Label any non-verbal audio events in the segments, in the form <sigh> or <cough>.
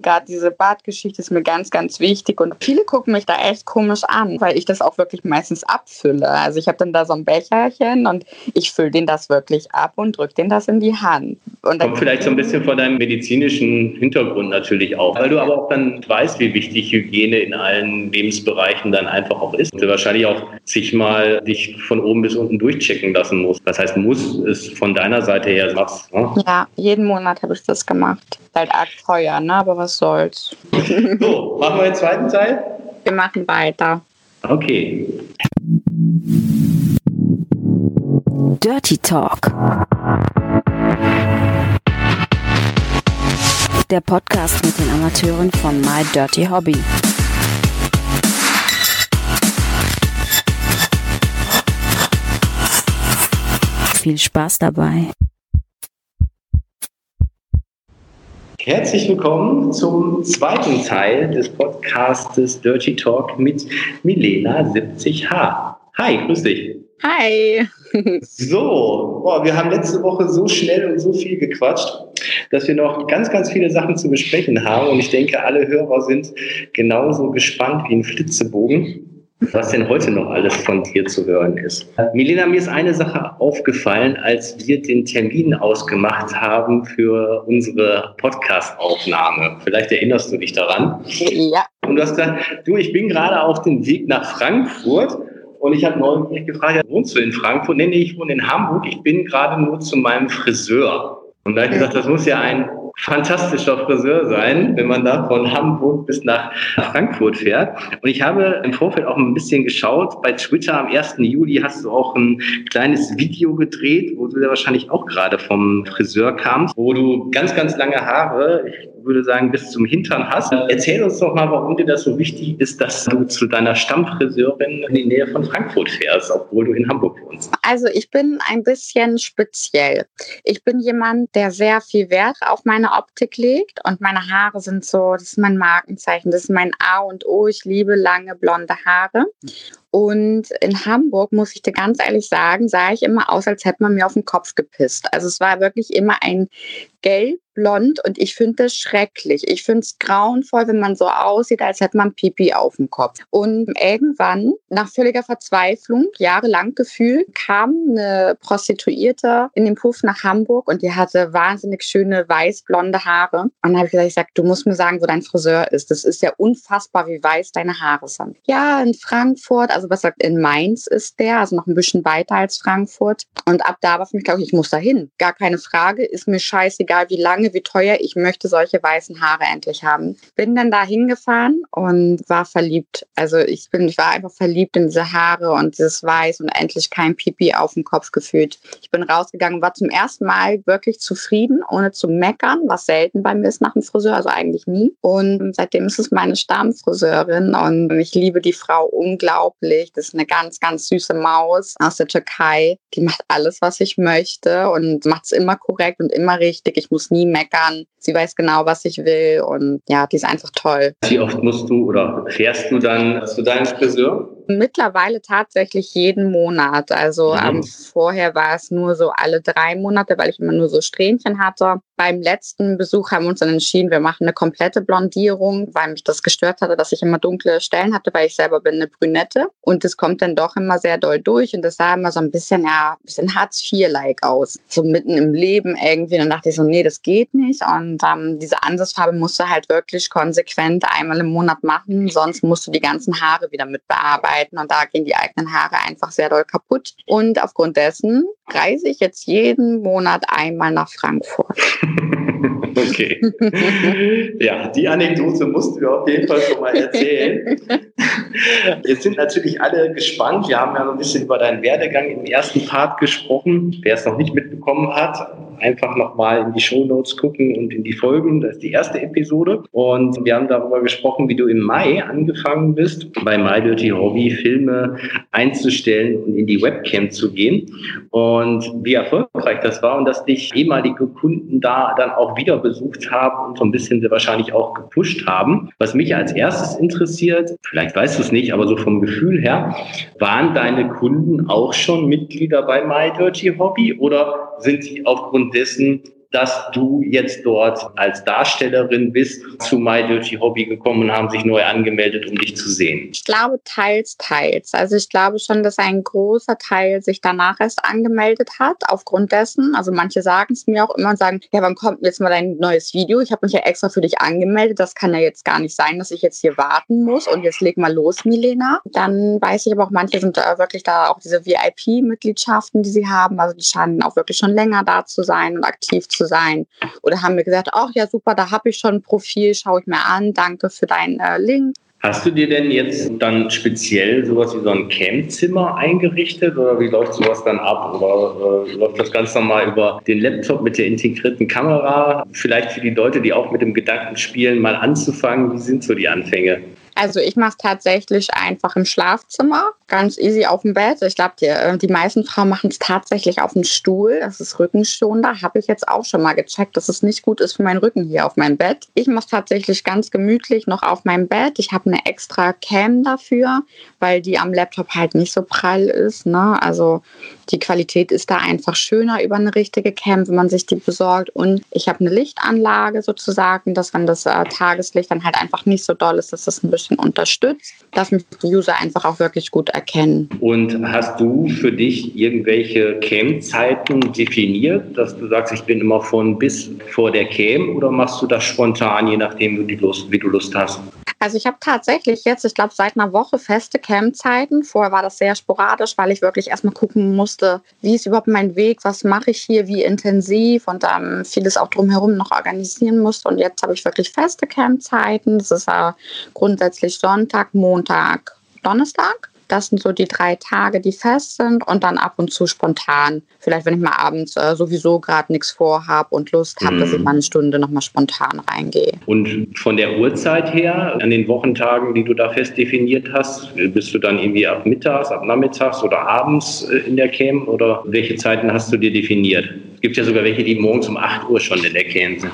Gerade diese Badgeschichte ist mir ganz, ganz wichtig und viele gucken mich da echt komisch an, weil ich das auch wirklich meistens abfülle. Also ich habe dann da so ein Becherchen und ich fülle den das wirklich ab und drücke den das in die Hand. Und Kommt vielleicht so ein bisschen von deinem medizinischen Hintergrund natürlich auch, weil du aber auch dann weißt, wie wichtig Hygiene in allen Lebensbereichen dann einfach auch ist. Und du wahrscheinlich auch sich mal dich von oben bis unten durchchecken lassen musst. Das heißt, muss es von deiner Seite her machst. Ne? Ja, jeden Monat habe ich das gemacht. Halt arg teuer, ne? aber was soll's. <laughs> So, machen wir den zweiten Teil? Wir machen weiter. Okay. Dirty Talk. Der Podcast mit den Amateuren von My Dirty Hobby. Viel Spaß dabei. Herzlich willkommen zum zweiten Teil des Podcastes Dirty Talk mit Milena 70H. Hi, grüß dich. Hi. <laughs> So, boah, wir haben letzte Woche so schnell und so viel gequatscht, dass wir noch ganz, ganz viele Sachen zu besprechen haben. Und ich denke, alle Hörer sind genauso gespannt wie ein Flitzebogen was denn heute noch alles von dir zu hören ist. Milena, mir ist eine Sache aufgefallen, als wir den Termin ausgemacht haben für unsere Podcast-Aufnahme. Vielleicht erinnerst du dich daran. Ja. Und du hast gesagt, du, ich bin gerade auf dem Weg nach Frankfurt und ich habe neulich gefragt, wohnst du in Frankfurt? Nee, nee, ich wohne in Hamburg. Ich bin gerade nur zu meinem Friseur. Und da habe ich gesagt, das muss ja ein fantastischer Friseur sein, wenn man da von Hamburg bis nach Frankfurt fährt. Und ich habe im Vorfeld auch ein bisschen geschaut. Bei Twitter am 1. Juli hast du auch ein kleines Video gedreht, wo du ja wahrscheinlich auch gerade vom Friseur kamst, wo du ganz, ganz lange Haare, ich würde sagen, bis zum Hintern hast. Erzähl uns doch mal, warum dir das so wichtig ist, dass du zu deiner Stammfriseurin in die Nähe von Frankfurt fährst, obwohl du in Hamburg wohnst. Also ich bin ein bisschen speziell. Ich bin jemand, der sehr viel Wert auf meine Optik legt und meine Haare sind so, das ist mein Markenzeichen, das ist mein A und O. Ich liebe lange blonde Haare. Und in Hamburg, muss ich dir ganz ehrlich sagen, sah ich immer aus, als hätte man mir auf den Kopf gepisst. Also es war wirklich immer ein gelb blond und ich finde das schrecklich. Ich finde es grauenvoll, wenn man so aussieht, als hätte man Pipi auf dem Kopf. Und irgendwann, nach völliger Verzweiflung, jahrelang gefühlt, kam eine Prostituierte in den Puff nach Hamburg und die hatte wahnsinnig schöne weiß-blonde Haare. Und dann habe ich gesagt, du musst mir sagen, wo dein Friseur ist. Das ist ja unfassbar, wie weiß deine Haare sind. Ja, in Frankfurt, also was sagt, in Mainz ist der, also noch ein bisschen weiter als Frankfurt. Und ab da war für mich, glaube ich, ich muss da hin. Gar keine Frage, ist mir scheißegal, wie lange wie teuer, ich möchte solche weißen Haare endlich haben. Bin dann da hingefahren und war verliebt. Also ich bin, ich war einfach verliebt in diese Haare und dieses Weiß und endlich kein Pipi auf dem Kopf gefühlt. Ich bin rausgegangen, war zum ersten Mal wirklich zufrieden, ohne zu meckern, was selten bei mir ist nach dem Friseur, also eigentlich nie. Und seitdem ist es meine Stammfriseurin und ich liebe die Frau unglaublich. Das ist eine ganz, ganz süße Maus aus der Türkei. Die macht alles, was ich möchte und macht es immer korrekt und immer richtig. Ich muss nie meckern. Sie weiß genau, was ich will und ja, die ist einfach toll. Wie oft musst du oder fährst du dann zu deinem Friseur? Mittlerweile tatsächlich jeden Monat. Also mhm. ähm, vorher war es nur so alle drei Monate, weil ich immer nur so Strähnchen hatte. Beim letzten Besuch haben wir uns dann entschieden, wir machen eine komplette Blondierung, weil mich das gestört hatte, dass ich immer dunkle Stellen hatte, weil ich selber bin eine Brünette. Und das kommt dann doch immer sehr doll durch und das sah immer so ein bisschen, ja, ein bisschen Hartz-IV-like aus. So mitten im Leben irgendwie. dann dachte ich so, nee, das geht nicht. Und ähm, diese Ansatzfarbe musst du halt wirklich konsequent einmal im Monat machen, sonst musst du die ganzen Haare wieder mit bearbeiten arbeiten und da gehen die eigenen Haare einfach sehr doll kaputt. Und aufgrund dessen reise ich jetzt jeden Monat einmal nach Frankfurt. <laughs> okay. ja, die Anekdote musst du auf jeden Fall schon mal erzählen. <laughs> Jetzt sind natürlich alle gespannt. Wir haben ja noch ein bisschen über deinen Werdegang im ersten Part gesprochen. Wer es noch nicht mitbekommen hat, einfach nochmal in die Show Notes gucken und in die Folgen. Das ist die erste Episode. Und wir haben darüber gesprochen, wie du im Mai angefangen bist, bei My Dirty Hobby Filme einzustellen und in die Webcam zu gehen. Und wie erfolgreich das war und dass dich ehemalige Kunden da dann auch wieder besucht haben und so ein bisschen wahrscheinlich auch gepusht haben. Was mich als erstes interessiert, vielleicht weißt du es nicht, aber so vom Gefühl her, waren deine Kunden auch schon Mitglieder bei My Dirty Hobby oder sind sie aufgrund dessen dass du jetzt dort als Darstellerin bist, zu My Dirty Hobby gekommen und haben sich neu angemeldet, um dich zu sehen? Ich glaube teils, teils. Also ich glaube schon, dass ein großer Teil sich danach erst angemeldet hat, aufgrund dessen. Also manche sagen es mir auch immer und sagen, ja, wann kommt jetzt mal dein neues Video? Ich habe mich ja extra für dich angemeldet. Das kann ja jetzt gar nicht sein, dass ich jetzt hier warten muss und jetzt leg mal los, Milena. Dann weiß ich aber auch, manche sind äh, wirklich da auch diese VIP-Mitgliedschaften, die sie haben. Also die scheinen auch wirklich schon länger da zu sein und aktiv zu sein. Oder haben mir gesagt, ach ja, super, da habe ich schon ein Profil, schaue ich mir an, danke für deinen äh, Link. Hast du dir denn jetzt dann speziell sowas wie so ein Campzimmer eingerichtet oder wie läuft sowas dann ab? Oder äh, läuft das ganz normal über den Laptop mit der integrierten Kamera? Vielleicht für die Leute, die auch mit dem Gedanken spielen, mal anzufangen, wie sind so die Anfänge? Also ich mache es tatsächlich einfach im Schlafzimmer, ganz easy auf dem Bett. Ich glaube, die, äh, die meisten Frauen machen es tatsächlich auf dem Stuhl. Das ist rückenschonender. Habe ich jetzt auch schon mal gecheckt, dass es nicht gut ist für meinen Rücken hier auf meinem Bett. Ich mache es tatsächlich ganz gemütlich noch auf meinem Bett. Ich habe eine extra Cam dafür, weil die am Laptop halt nicht so prall ist. Ne? Also die Qualität ist da einfach schöner über eine richtige Cam, wenn man sich die besorgt. Und ich habe eine Lichtanlage sozusagen, dass wenn das äh, Tageslicht dann halt einfach nicht so doll ist, dass das ein bisschen bisschen unterstützt, dass mich die User einfach auch wirklich gut erkennen. Und hast du für dich irgendwelche Cam-Zeiten definiert, dass du sagst, ich bin immer von bis vor der Cam oder machst du das spontan, je nachdem, wie du Lust, wie du Lust hast? Also ich habe tatsächlich jetzt, ich glaube, seit einer Woche feste Campzeiten. Vorher war das sehr sporadisch, weil ich wirklich erstmal gucken musste, wie ist überhaupt mein Weg, was mache ich hier, wie intensiv und ähm, vieles auch drumherum noch organisieren musste. Und jetzt habe ich wirklich feste Campzeiten. Das ist äh, grundsätzlich Sonntag, Montag, Donnerstag. Das sind so die drei Tage, die fest sind und dann ab und zu spontan. Vielleicht, wenn ich mal abends äh, sowieso gerade nichts vorhabe und Lust habe, mhm. dass ich mhm. mal eine Stunde nochmal spontan reingehe. Und von der Uhrzeit her, an den Wochentagen, die du da fest definiert hast, bist du dann irgendwie ab mittags, ab nachmittags oder abends äh, in der Camp oder welche Zeiten hast du dir definiert? Es gibt ja sogar welche, die morgens um 8 Uhr schon in der Camp sind.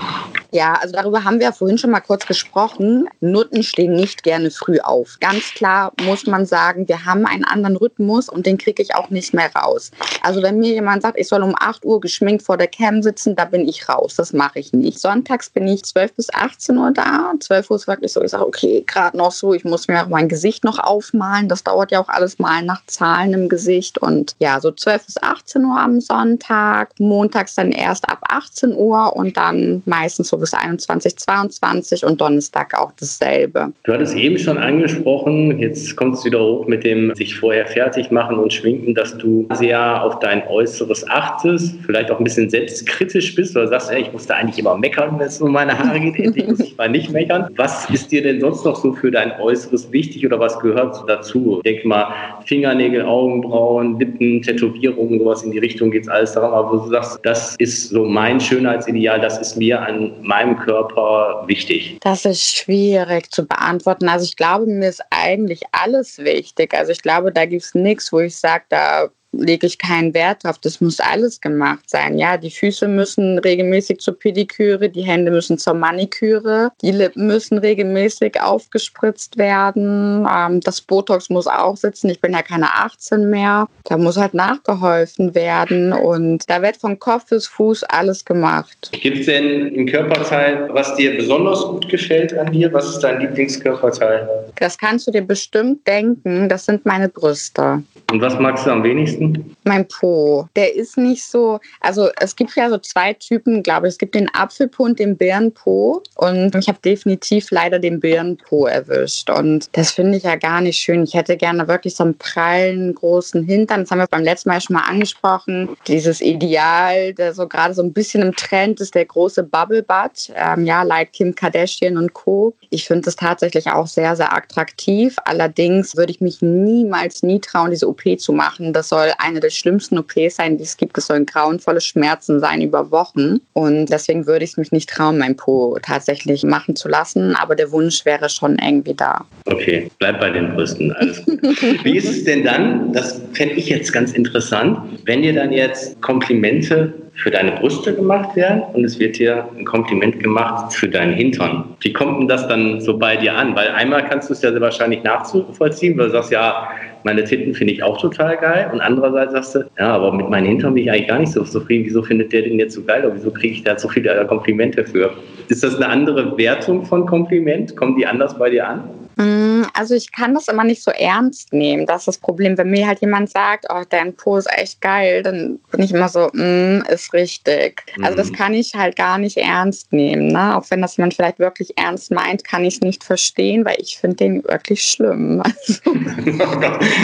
Ja, also darüber haben wir ja vorhin schon mal kurz gesprochen. Nutten stehen nicht gerne früh auf. Ganz klar muss man sagen, wir haben einen anderen Rhythmus und den kriege ich auch nicht mehr raus. Also wenn mir jemand sagt, ich soll um 8 Uhr geschminkt vor der Cam sitzen, da bin ich raus. Das mache ich nicht. Sonntags bin ich 12 bis 18 Uhr da. 12 Uhr ist wirklich so, ich sage, okay, gerade noch so, ich muss mir auch mein Gesicht noch aufmalen. Das dauert ja auch alles mal nach Zahlen im Gesicht. Und ja, so 12 bis 18 Uhr am Sonntag, Montag montags dann erst ab 18 Uhr und dann meistens so bis 21, 22 und Donnerstag auch dasselbe. Du hattest eben schon angesprochen, jetzt kommt es wieder hoch mit dem sich vorher fertig machen und schminken, dass du sehr auf dein Äußeres achtest, vielleicht auch ein bisschen selbstkritisch bist oder sagst, hey, ich musste eigentlich immer meckern, wenn es um meine Haare geht, endlich muss ich mal nicht meckern. Was ist dir denn sonst noch so für dein Äußeres wichtig oder was gehört dazu? Ich denke mal, Fingernägel, Augenbrauen, Lippen, Tätowierungen, sowas in die Richtung geht es alles daran, aber wo du sagst, das ist so mein Schönheitsideal, das ist mir an meinem Körper wichtig. Das ist schwierig zu beantworten. Also ich glaube, mir ist eigentlich alles wichtig. Also ich glaube, da gibt es nichts, wo ich sage, da lege ich keinen Wert drauf. Das muss alles gemacht sein. Ja, die Füße müssen regelmäßig zur Pediküre, die Hände müssen zur Maniküre, die Lippen müssen regelmäßig aufgespritzt werden. Ähm, das Botox muss auch sitzen. Ich bin ja keine 18 mehr. Da muss halt nachgeholfen werden und da wird von Kopf bis Fuß alles gemacht. Gibt es denn ein Körperteil, was dir besonders gut gefällt an dir? Was ist dein Lieblingskörperteil? Das kannst du dir bestimmt denken. Das sind meine Brüste. Und was magst du am wenigsten? Mein Po. Der ist nicht so, also es gibt ja so zwei Typen, glaube ich. Es gibt den Apfelpo und den Birnenpo. Und ich habe definitiv leider den Birnenpo erwischt. Und das finde ich ja gar nicht schön. Ich hätte gerne wirklich so einen prallen, großen Hintern. Das haben wir beim letzten Mal schon mal angesprochen. Dieses Ideal, der so gerade so ein bisschen im Trend ist, der große Bubble Butt. Ähm, ja, like Kim Kardashian und Co. Ich finde das tatsächlich auch sehr, sehr attraktiv. Allerdings würde ich mich niemals, nie trauen, diese OP zu machen. Das soll eine der schlimmsten OPs sein, die es gibt. Das sollen grauenvolle Schmerzen sein über Wochen. Und deswegen würde ich es mich nicht trauen, mein Po tatsächlich machen zu lassen. Aber der Wunsch wäre schon irgendwie da. Okay, bleib bei den Brüsten. Alles gut. <laughs> Wie ist es denn dann? Das fände ich jetzt ganz interessant, wenn dir dann jetzt Komplimente für deine Brüste gemacht werden und es wird dir ein Kompliment gemacht für deinen Hintern. Wie kommt denn das dann so bei dir an? Weil einmal kannst du es ja wahrscheinlich nachvollziehen, weil du sagst, ja, meine Titten finde ich auch total geil. Und andererseits sagst du, ja, aber mit meinen Hintern bin ich eigentlich gar nicht so zufrieden. Wieso findet der den jetzt so geil? Oder wieso kriege ich da so viele Komplimente für? Ist das eine andere Wertung von Kompliment? Kommen die anders bei dir an? Mm, also ich kann das immer nicht so ernst nehmen. Das ist das Problem. Wenn mir halt jemand sagt, oh, dein Po ist echt geil, dann bin ich immer so, mm, ist richtig. Mhm. Also das mhm. kann ich halt gar nicht ernst nehmen. Ne? Auch wenn das jemand vielleicht wirklich ernst meint, kann ich es nicht verstehen, weil ich finde den wirklich schlimm. <laughs> Also.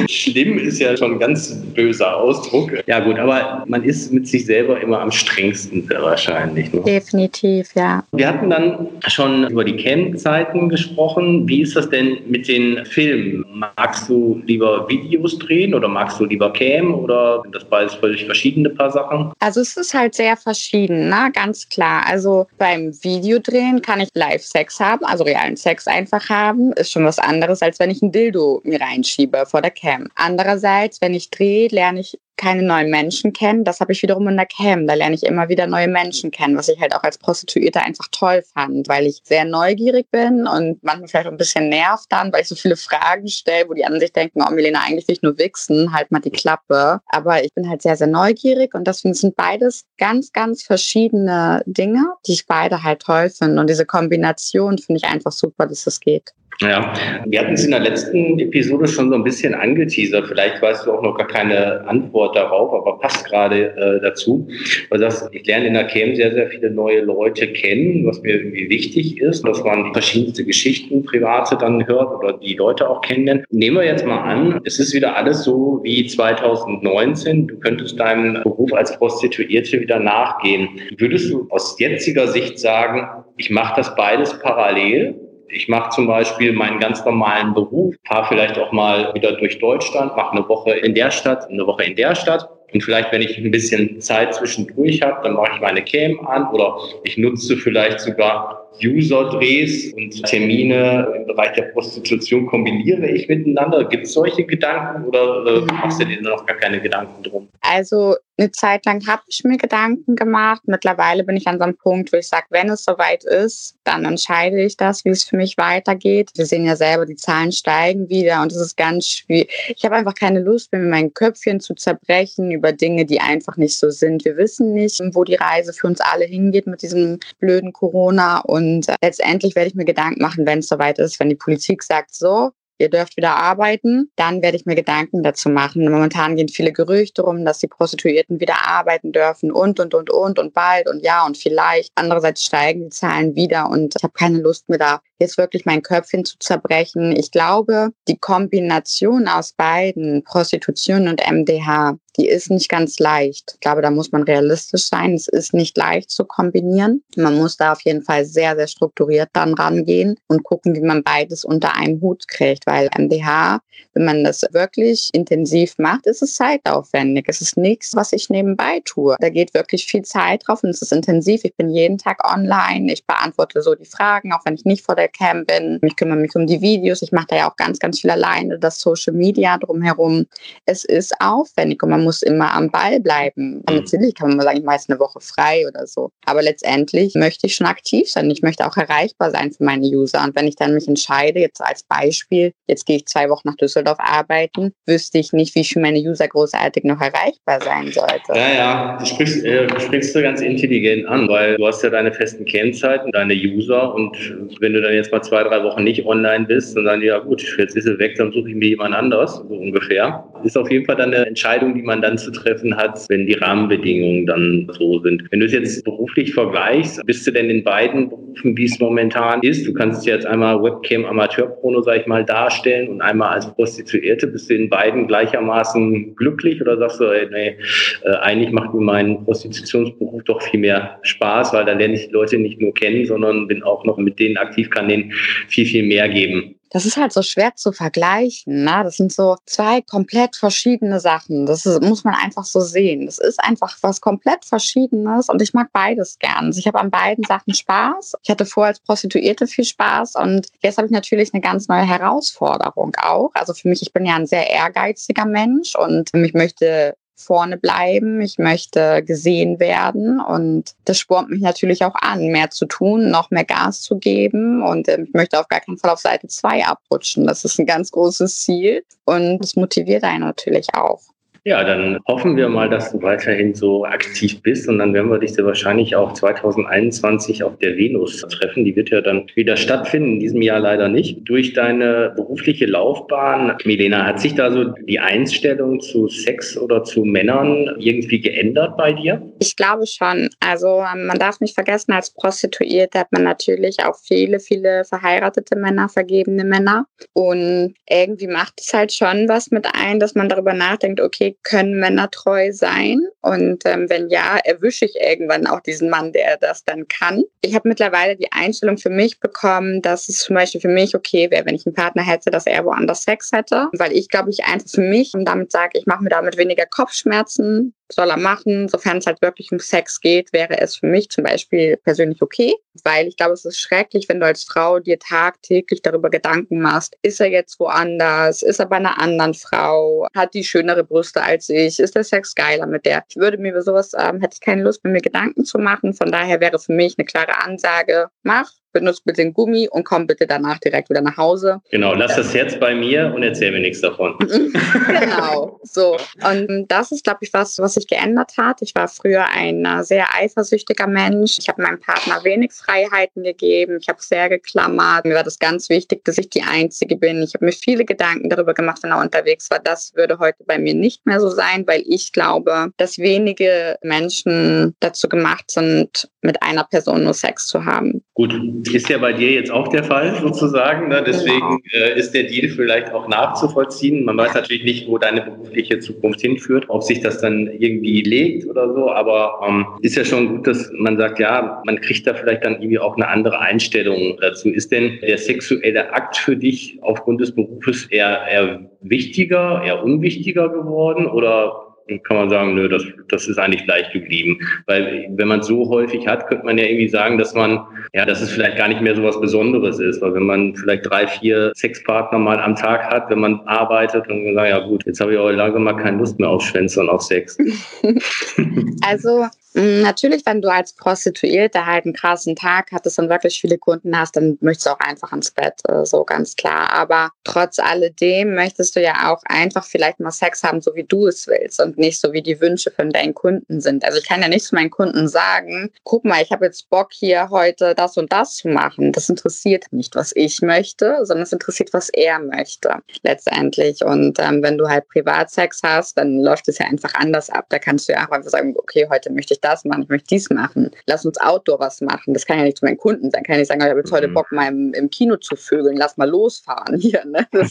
schlimm ist ja schon ein ganz böser Ausdruck. Ja gut, aber man ist mit sich selber immer am strengsten wahrscheinlich. Ne? Definitiv, ja. Wir hatten dann schon über die Cam-Zeiten gesprochen. Wie ist das denn denn mit den Filmen? Magst du lieber Videos drehen oder magst du lieber Cam oder sind das beides völlig verschiedene paar Sachen? Also es ist halt sehr verschieden, ne? ganz klar. Also beim Videodrehen kann ich Live-Sex haben, also realen Sex einfach haben. Ist schon was anderes, als wenn ich ein Dildo mir reinschiebe vor der Cam. Andererseits, wenn ich drehe, lerne ich keine neuen Menschen kennen. Das habe ich wiederum in der Cam. Da lerne ich immer wieder neue Menschen kennen, was ich halt auch als Prostituierte einfach toll fand, weil ich sehr neugierig bin und manchmal vielleicht ein bisschen nervt dann, weil ich so viele Fragen stelle, wo die anderen sich denken, oh Milena, eigentlich will ich nur wichsen, halt mal die Klappe. Aber ich bin halt sehr, sehr neugierig und deswegen sind beides ganz, ganz verschiedene Dinge, die ich beide halt toll finde. Und diese Kombination finde ich einfach super, dass es geht. Ja, wir hatten es in der letzten Episode schon so ein bisschen angeteasert. Vielleicht weißt du auch noch gar keine Antwort darauf, aber passt gerade äh, dazu. Weil das, ich lerne in der CAM sehr, sehr viele neue Leute kennen, was mir irgendwie wichtig ist, dass man verschiedenste Geschichten, private dann hört oder die Leute auch kennenlernt. Nehmen wir jetzt mal an, es ist wieder alles so wie 2019. Du könntest deinem Beruf als Prostituierte wieder nachgehen. Würdest du aus jetziger Sicht sagen, ich mache das beides parallel? Ich mache zum Beispiel meinen ganz normalen Beruf, fahre vielleicht auch mal wieder durch Deutschland, mache eine Woche in der Stadt, eine Woche in der Stadt. Und vielleicht, wenn ich ein bisschen Zeit zwischendurch habe, dann mache ich meine Cam an oder ich nutze vielleicht sogar User-Drehs und Termine im Bereich der Prostitution kombiniere ich miteinander? Gibt es solche Gedanken oder äh, machst du dir noch gar keine Gedanken drum? Also eine Zeit lang habe ich mir Gedanken gemacht. Mittlerweile bin ich an so einem Punkt, wo ich sage, wenn es soweit ist, dann entscheide ich das, wie es für mich weitergeht. Wir sehen ja selber, die Zahlen steigen wieder und es ist ganz schwierig. Ich habe einfach keine Lust, mir mein Köpfchen zu zerbrechen über Dinge, die einfach nicht so sind. Wir wissen nicht, wo die Reise für uns alle hingeht mit diesem blöden Corona und und letztendlich werde ich mir Gedanken machen, wenn es soweit ist, wenn die Politik sagt, so, ihr dürft wieder arbeiten, dann werde ich mir Gedanken dazu machen. Momentan gehen viele Gerüchte rum, dass die Prostituierten wieder arbeiten dürfen und, und, und, und, und bald und ja und vielleicht. Andererseits steigen die Zahlen wieder und ich habe keine Lust mir da jetzt wirklich mein Köpfchen zu zerbrechen. Ich glaube, die Kombination aus beiden, Prostitution und MDH, die ist nicht ganz leicht. Ich glaube, da muss man realistisch sein. Es ist nicht leicht zu kombinieren. Man muss da auf jeden Fall sehr, sehr strukturiert dann rangehen und gucken, wie man beides unter einem Hut kriegt, weil MDH, wenn man das wirklich intensiv macht, ist es zeitaufwendig. Es ist nichts, was ich nebenbei tue. Da geht wirklich viel Zeit drauf und es ist intensiv. Ich bin jeden Tag online. Ich beantworte so die Fragen, auch wenn ich nicht vor der Cam bin. Ich kümmere mich um die Videos. Ich mache da ja auch ganz, ganz viel alleine, das Social Media drumherum. Es ist aufwendig und man muss immer am Ball bleiben. Mhm. Natürlich kann man sagen, ich mache jetzt eine Woche frei oder so. Aber letztendlich möchte ich schon aktiv sein. Ich möchte auch erreichbar sein für meine User. Und wenn ich dann mich entscheide, jetzt als Beispiel, jetzt gehe ich zwei Wochen nach Düsseldorf arbeiten, wüsste ich nicht, wie ich für meine User großartig noch erreichbar sein sollte. Ja, ja, du sprichst, äh, sprichst du ganz intelligent an, weil du hast ja deine festen Kennzeiten, deine User und wenn du dann jetzt mal zwei, drei Wochen nicht online bist, dann sagen die, ja gut, jetzt ist sie weg, dann suche ich mir jemand anders, so ungefähr. Ist auf jeden Fall dann eine Entscheidung, die man dann zu treffen hat, wenn die Rahmenbedingungen dann so sind. Wenn du es jetzt beruflich vergleichst, bist du denn in beiden Berufen, wie es momentan ist? Du kannst jetzt einmal Webcam Amateurprono, sag ich mal, darstellen und einmal als Prostituierte. Bist du in beiden gleichermaßen glücklich oder sagst du, ey, nee, äh, eigentlich macht mir mein Prostitutionsberuf doch viel mehr Spaß, weil da lerne ich die Leute nicht nur kennen, sondern bin auch noch mit denen aktiv, kann denen viel, viel mehr geben. Das ist halt so schwer zu vergleichen. Ne? Das sind so zwei komplett verschiedene Sachen. Das ist, muss man einfach so sehen. Das ist einfach was komplett Verschiedenes und ich mag beides gern. Also ich habe an beiden Sachen Spaß. Ich hatte vorher als Prostituierte viel Spaß und jetzt habe ich natürlich eine ganz neue Herausforderung auch. Also für mich, ich bin ja ein sehr ehrgeiziger Mensch und ich möchte vorne bleiben, ich möchte gesehen werden und das spornt mich natürlich auch an, mehr zu tun, noch mehr Gas zu geben und äh, ich möchte auf gar keinen Fall auf Seite 2 abrutschen. Das ist ein ganz großes Ziel und das motiviert einen natürlich auch. Ja, dann hoffen wir mal, dass du weiterhin so aktiv bist und dann werden wir dich sehr wahrscheinlich auch 2021 auf der Venus treffen. Die wird ja dann wieder stattfinden, in diesem Jahr leider nicht. Durch deine berufliche Laufbahn, Milena, hat sich da so die Einstellung zu Sex oder zu Männern irgendwie geändert bei dir? Ich glaube schon. Also ähm, man darf nicht vergessen, als Prostituierte hat man natürlich auch viele, viele verheiratete Männer, vergebene Männer. Und irgendwie macht es halt schon was mit ein, dass man darüber nachdenkt, okay, können Männer treu sein? Und ähm, wenn ja, erwische ich irgendwann auch diesen Mann, der das dann kann. Ich habe mittlerweile die Einstellung für mich bekommen, dass es zum Beispiel für mich okay wäre, wenn ich einen Partner hätte, dass er woanders Sex hätte. Weil ich glaube, ich einfach für mich und damit sage, ich mache mir damit weniger Kopfschmerzen, soll er machen. Sofern es halt wirklich um Sex geht, wäre es für mich zum Beispiel persönlich okay, weil ich glaube, es ist schrecklich, wenn du als Frau dir tagtäglich darüber Gedanken machst, ist er jetzt woanders, ist er bei einer anderen Frau, hat die schönere Brüste als ich, ist der Sex geiler mit der. Ich würde mir über sowas, ähm, hätte ich keine Lust, mir Gedanken zu machen. Von daher wäre für mich eine klare Ansage, mach, benutzt bitte den Gummi und komm bitte danach direkt wieder nach Hause. Genau, lass das jetzt bei mir und erzähl mir nichts davon. <laughs> genau, so. Und das ist, glaube ich, was, was sich geändert hat. Ich war früher ein äh, sehr eifersüchtiger Mensch. Ich habe meinem Partner wenig Freiheiten gegeben. Ich habe sehr geklammert. Mir war das ganz wichtig, dass ich die Einzige bin. Ich habe mir viele Gedanken darüber gemacht, wenn er unterwegs war. Das würde heute bei mir nicht mehr so sein, weil ich glaube, dass wenige Menschen dazu gemacht sind, mit einer Person nur Sex zu haben. Gut, ist ja bei dir jetzt auch der Fall sozusagen. Ne? Deswegen genau. äh, ist der Deal vielleicht auch nachzuvollziehen. Man weiß natürlich nicht, wo deine berufliche Zukunft hinführt, ob sich das dann irgendwie legt oder so. Aber ähm, ist ja schon gut, dass man sagt, ja, man kriegt da vielleicht dann irgendwie auch eine andere Einstellung dazu. Ist denn der sexuelle Akt für dich aufgrund des Berufes eher, eher wichtiger, eher unwichtiger geworden oder kann man sagen, nö, das, das ist eigentlich gleich geblieben. Weil wenn man es so häufig hat, könnte man ja irgendwie sagen, dass man, ja, dass es vielleicht gar nicht mehr so was Besonderes ist. Weil wenn man vielleicht drei, vier Sexpartner mal am Tag hat, wenn man arbeitet und man sagt, ja gut, jetzt habe ich auch lange mal keine Lust mehr auf Schwänze und auf Sex. <laughs> also natürlich, wenn du als Prostituierte halt einen krassen Tag hattest und wirklich viele Kunden hast, dann möchtest du auch einfach ins Bett, äh, so ganz klar. Aber trotz alledem möchtest du ja auch einfach vielleicht mal Sex haben, so wie du es willst und nicht so wie die Wünsche von deinen Kunden sind. Also ich kann ja nicht zu meinen Kunden sagen, guck mal, ich habe jetzt Bock hier heute das und das zu machen. Das interessiert nicht, was ich möchte, sondern es interessiert, was er möchte letztendlich. Und ähm, wenn du halt Privatsex hast, dann läuft es ja einfach anders ab. Da kannst du ja auch einfach sagen, okay, heute möchte ich ich das machen, ich möchte dies machen. Lass uns Outdoor was machen. Das kann ja nicht zu meinen Kunden sein. Kann ja nicht sagen, ich habe jetzt heute mhm. Bock, mal im, im, Kino zu vögeln. Lass mal losfahren <laughs> hier. Ne? <laughs>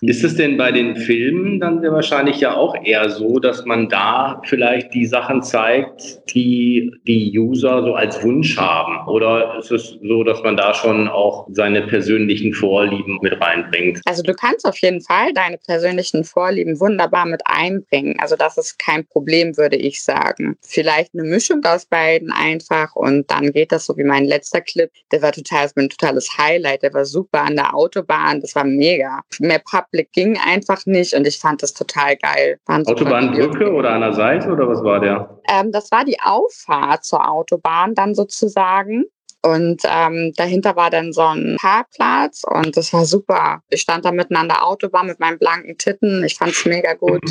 ist es denn bei den Filmen dann wahrscheinlich ja auch eher so, dass man da vielleicht die Sachen zeigt, die die User so als Wunsch haben? Oder ist es so, dass man da schon auch seine persönlichen Vorlieben mit reinbringt? Also du kannst auf jeden Fall deine persönlichen Vorlieben wunderbar mit einbringen. Also das ist kein Problem, würde ich sagen vielleicht eine Mischung aus beiden einfach und dann geht das so wie mein letzter Clip. Der war total, ein totales Highlight. Der war super an der Autobahn. Das war mega. Mehr Public ging einfach nicht und ich fand das total geil. Autobahnbrücke oder an der Seite oder was war der? Ähm, das war die Auffahrt zur Autobahn dann sozusagen. Und ähm, dahinter war dann so ein Parkplatz und das war super. Ich stand da mitten an der Autobahn mit meinen blanken Titten. Ich fand es mega gut.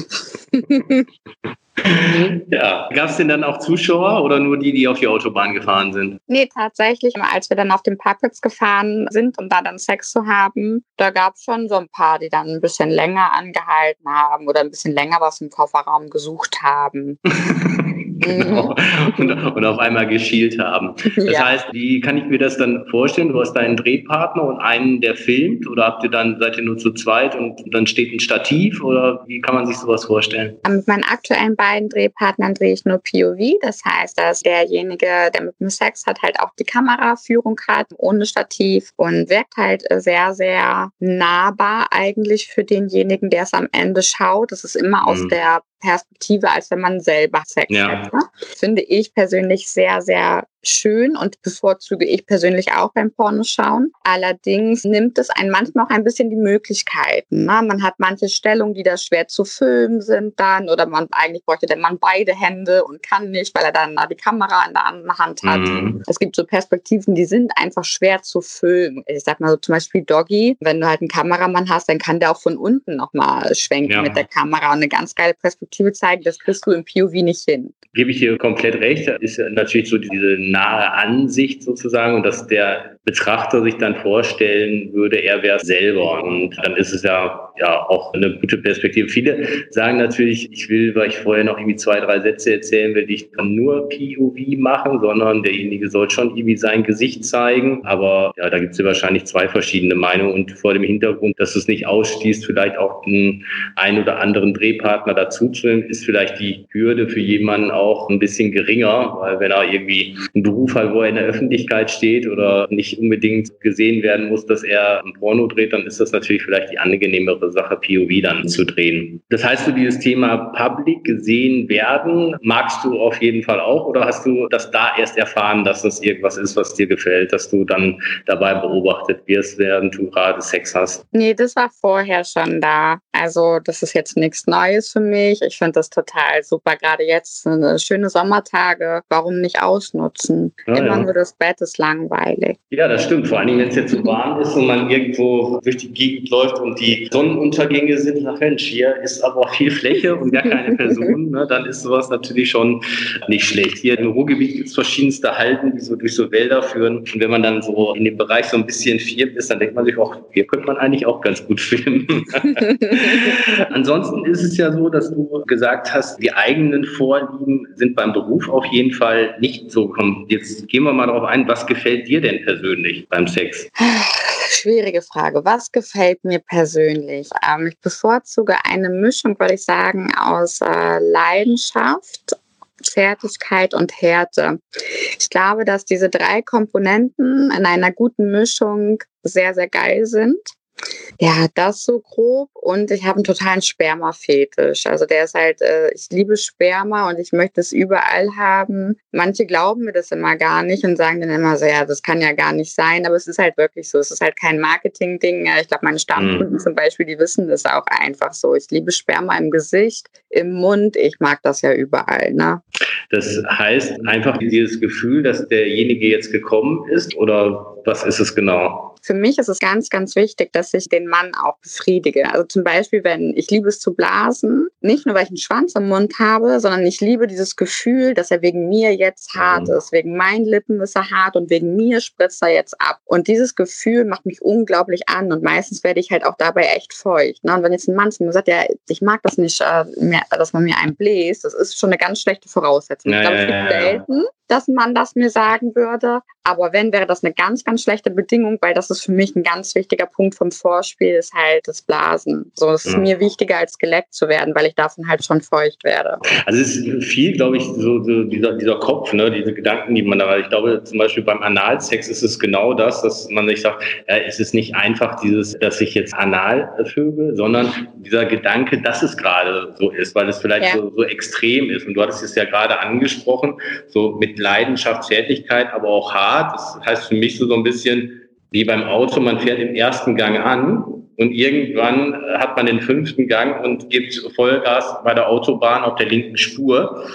<laughs> Ja, gab es denn dann auch Zuschauer oder nur die, die auf die Autobahn gefahren sind? Nee, tatsächlich, als wir dann auf dem Parkplatz gefahren sind, um da dann Sex zu haben, da gab es schon so ein paar, die dann ein bisschen länger angehalten haben oder ein bisschen länger was im Kofferraum gesucht haben. <laughs> <laughs> genau. Und, und, auf einmal geschielt haben. Das ja. heißt, wie kann ich mir das dann vorstellen? Du hast deinen Drehpartner und einen, der filmt oder habt ihr dann, seid ihr nur zu zweit und dann steht ein Stativ oder wie kann man sich sowas vorstellen? Mit meinen aktuellen beiden Drehpartnern drehe ich nur POV. Das heißt, dass derjenige, der mit dem Sex hat, halt auch die Kameraführung hat, ohne Stativ und wirkt halt sehr, sehr nahbar eigentlich für denjenigen, der es am Ende schaut. Das ist immer aus mhm. der Perspektive, als wenn man selber Sex ja. hat. Ne? Finde ich persönlich sehr, sehr schön und bevorzuge ich persönlich auch beim Pornoschauen. Allerdings nimmt es einen manchmal auch ein bisschen die Möglichkeiten. Ne? Man hat manche Stellungen, die da schwer zu filmen sind dann oder man eigentlich bräuchte der Mann beide Hände und kann nicht, weil er dann die Kamera in der anderen Hand hat. Mhm. Es gibt so Perspektiven, die sind einfach schwer zu filmen. Ich sag mal so zum Beispiel Doggy, wenn du halt einen Kameramann hast, dann kann der auch von unten nochmal schwenken ja. mit der Kamera und eine ganz geile Perspektive zeigen. Das kriegst du im POV nicht hin. Gebe ich dir komplett recht. Ist natürlich so diese nahe Ansicht sozusagen und dass der Betrachter sich dann vorstellen würde, er wäre selber. Und dann ist es ja, ja auch eine gute Perspektive. Viele sagen natürlich, ich will, weil ich vorher noch irgendwie zwei, drei Sätze erzählen will, ich kann nur POV machen, sondern derjenige soll schon irgendwie sein Gesicht zeigen. Aber ja, da gibt es ja wahrscheinlich zwei verschiedene Meinungen und vor dem Hintergrund, dass es nicht ausschließt, vielleicht auch einen ein oder anderen Drehpartner dazu nehmen, ist vielleicht die Hürde für jemanden auch ein bisschen geringer, weil wenn er irgendwie einen Beruf hat, wo er in der Öffentlichkeit steht oder nicht unbedingt gesehen werden muss, dass er ein Porno dreht, dann ist das natürlich vielleicht die angenehmere Sache, POV dann zu drehen. Das heißt, du dieses Thema Public gesehen werden, magst du auf jeden Fall auch oder hast du das da erst erfahren, dass das irgendwas ist, was dir gefällt, dass du dann dabei beobachtet wirst, während du gerade Sex hast? Nee, das war vorher schon da. Also das ist jetzt nichts Neues für mich. Ich finde das total super. Gerade jetzt schöne Sommertage. Warum nicht ausnutzen? Ja, Immer ja. nur das Bett ist langweilig. Ja, das stimmt. Vor allen Dingen, wenn es jetzt so warm ist und man irgendwo durch die Gegend läuft und die Sonnenuntergänge sind, ach Mensch, hier ist aber viel Fläche und gar keine <laughs> Person, ne, dann ist sowas natürlich schon nicht schlecht. Hier im Ruhrgebiet gibt es verschiedenste Halten, die so durch so Wälder führen. Und wenn man dann so in dem Bereich so ein bisschen firm ist, dann denkt man sich auch, hier könnte man eigentlich auch ganz gut filmen. <laughs> Ansonsten ist es ja so, dass du gesagt hast, die eigenen Vorlieben sind beim Beruf auf jeden Fall nicht so. Jetzt gehen wir mal darauf ein, was gefällt dir denn persönlich beim Sex? Schwierige Frage. Was gefällt mir persönlich? Ähm, ich bevorzuge eine Mischung, würde ich sagen, aus äh, Leidenschaft, Zärtlichkeit und Härte. Ich glaube, dass diese drei Komponenten in einer guten Mischung sehr, sehr geil sind. Ja, das so grob. Und ich habe einen totalen Sperma-Fetisch. Also der ist halt, äh, ich liebe Sperma und ich möchte es überall haben. Manche glauben mir das immer gar nicht und sagen dann immer so, ja, das kann ja gar nicht sein. Aber es ist halt wirklich so. Es ist halt kein Marketing-Ding. Ich glaube, meine Stammkunden mhm. zum Beispiel, die wissen das auch einfach so. Ich liebe Sperma im Gesicht, im Mund. Ich mag das ja überall. Ne? Das heißt einfach dieses Gefühl, dass derjenige jetzt gekommen ist oder was ist es genau? Für mich ist es ganz, ganz wichtig, dass ich den Mann auch befriedige. Also zum Beispiel, wenn ich liebe es zu blasen, nicht nur weil ich einen Schwanz im Mund habe, sondern ich liebe dieses Gefühl, dass er wegen mir jetzt hart mhm. ist. Wegen meinen Lippen ist er hart und wegen mir spritzt er jetzt ab. Und dieses Gefühl macht mich unglaublich an und meistens werde ich halt auch dabei echt feucht. Ne? Und wenn jetzt ein Mann zu mir sagt, ja, ich mag das nicht, äh, mehr, dass man mir einen bläst, das ist schon eine ganz schlechte Voraussetzung. Ja, ich glaube, es gibt selten, dass man das mir sagen würde. Aber wenn, wäre das eine ganz, ganz schlechte Bedingung, weil das ist für mich ein ganz wichtiger Punkt vom Vorspiel, ist halt das Blasen. So, es ist ja. mir wichtiger, als geleckt zu werden, weil ich davon halt schon feucht werde. Also es ist viel, glaube ich, so, so dieser, dieser Kopf, ne, diese Gedanken, die man da, ich glaube, zum Beispiel beim Analsex ist es genau das, dass man sich sagt, ja, es ist nicht einfach dieses, dass ich jetzt anal vögel, sondern dieser Gedanke, dass es gerade so ist, weil es vielleicht ja. so, so extrem ist. Und du hattest es ja gerade angesprochen, so mit Leidenschaft, Zärtlichkeit, aber auch hart. Das heißt für mich so, so ein bisschen wie beim Auto, man fährt im ersten Gang an und irgendwann hat man den fünften Gang und gibt Vollgas bei der Autobahn auf der linken Spur.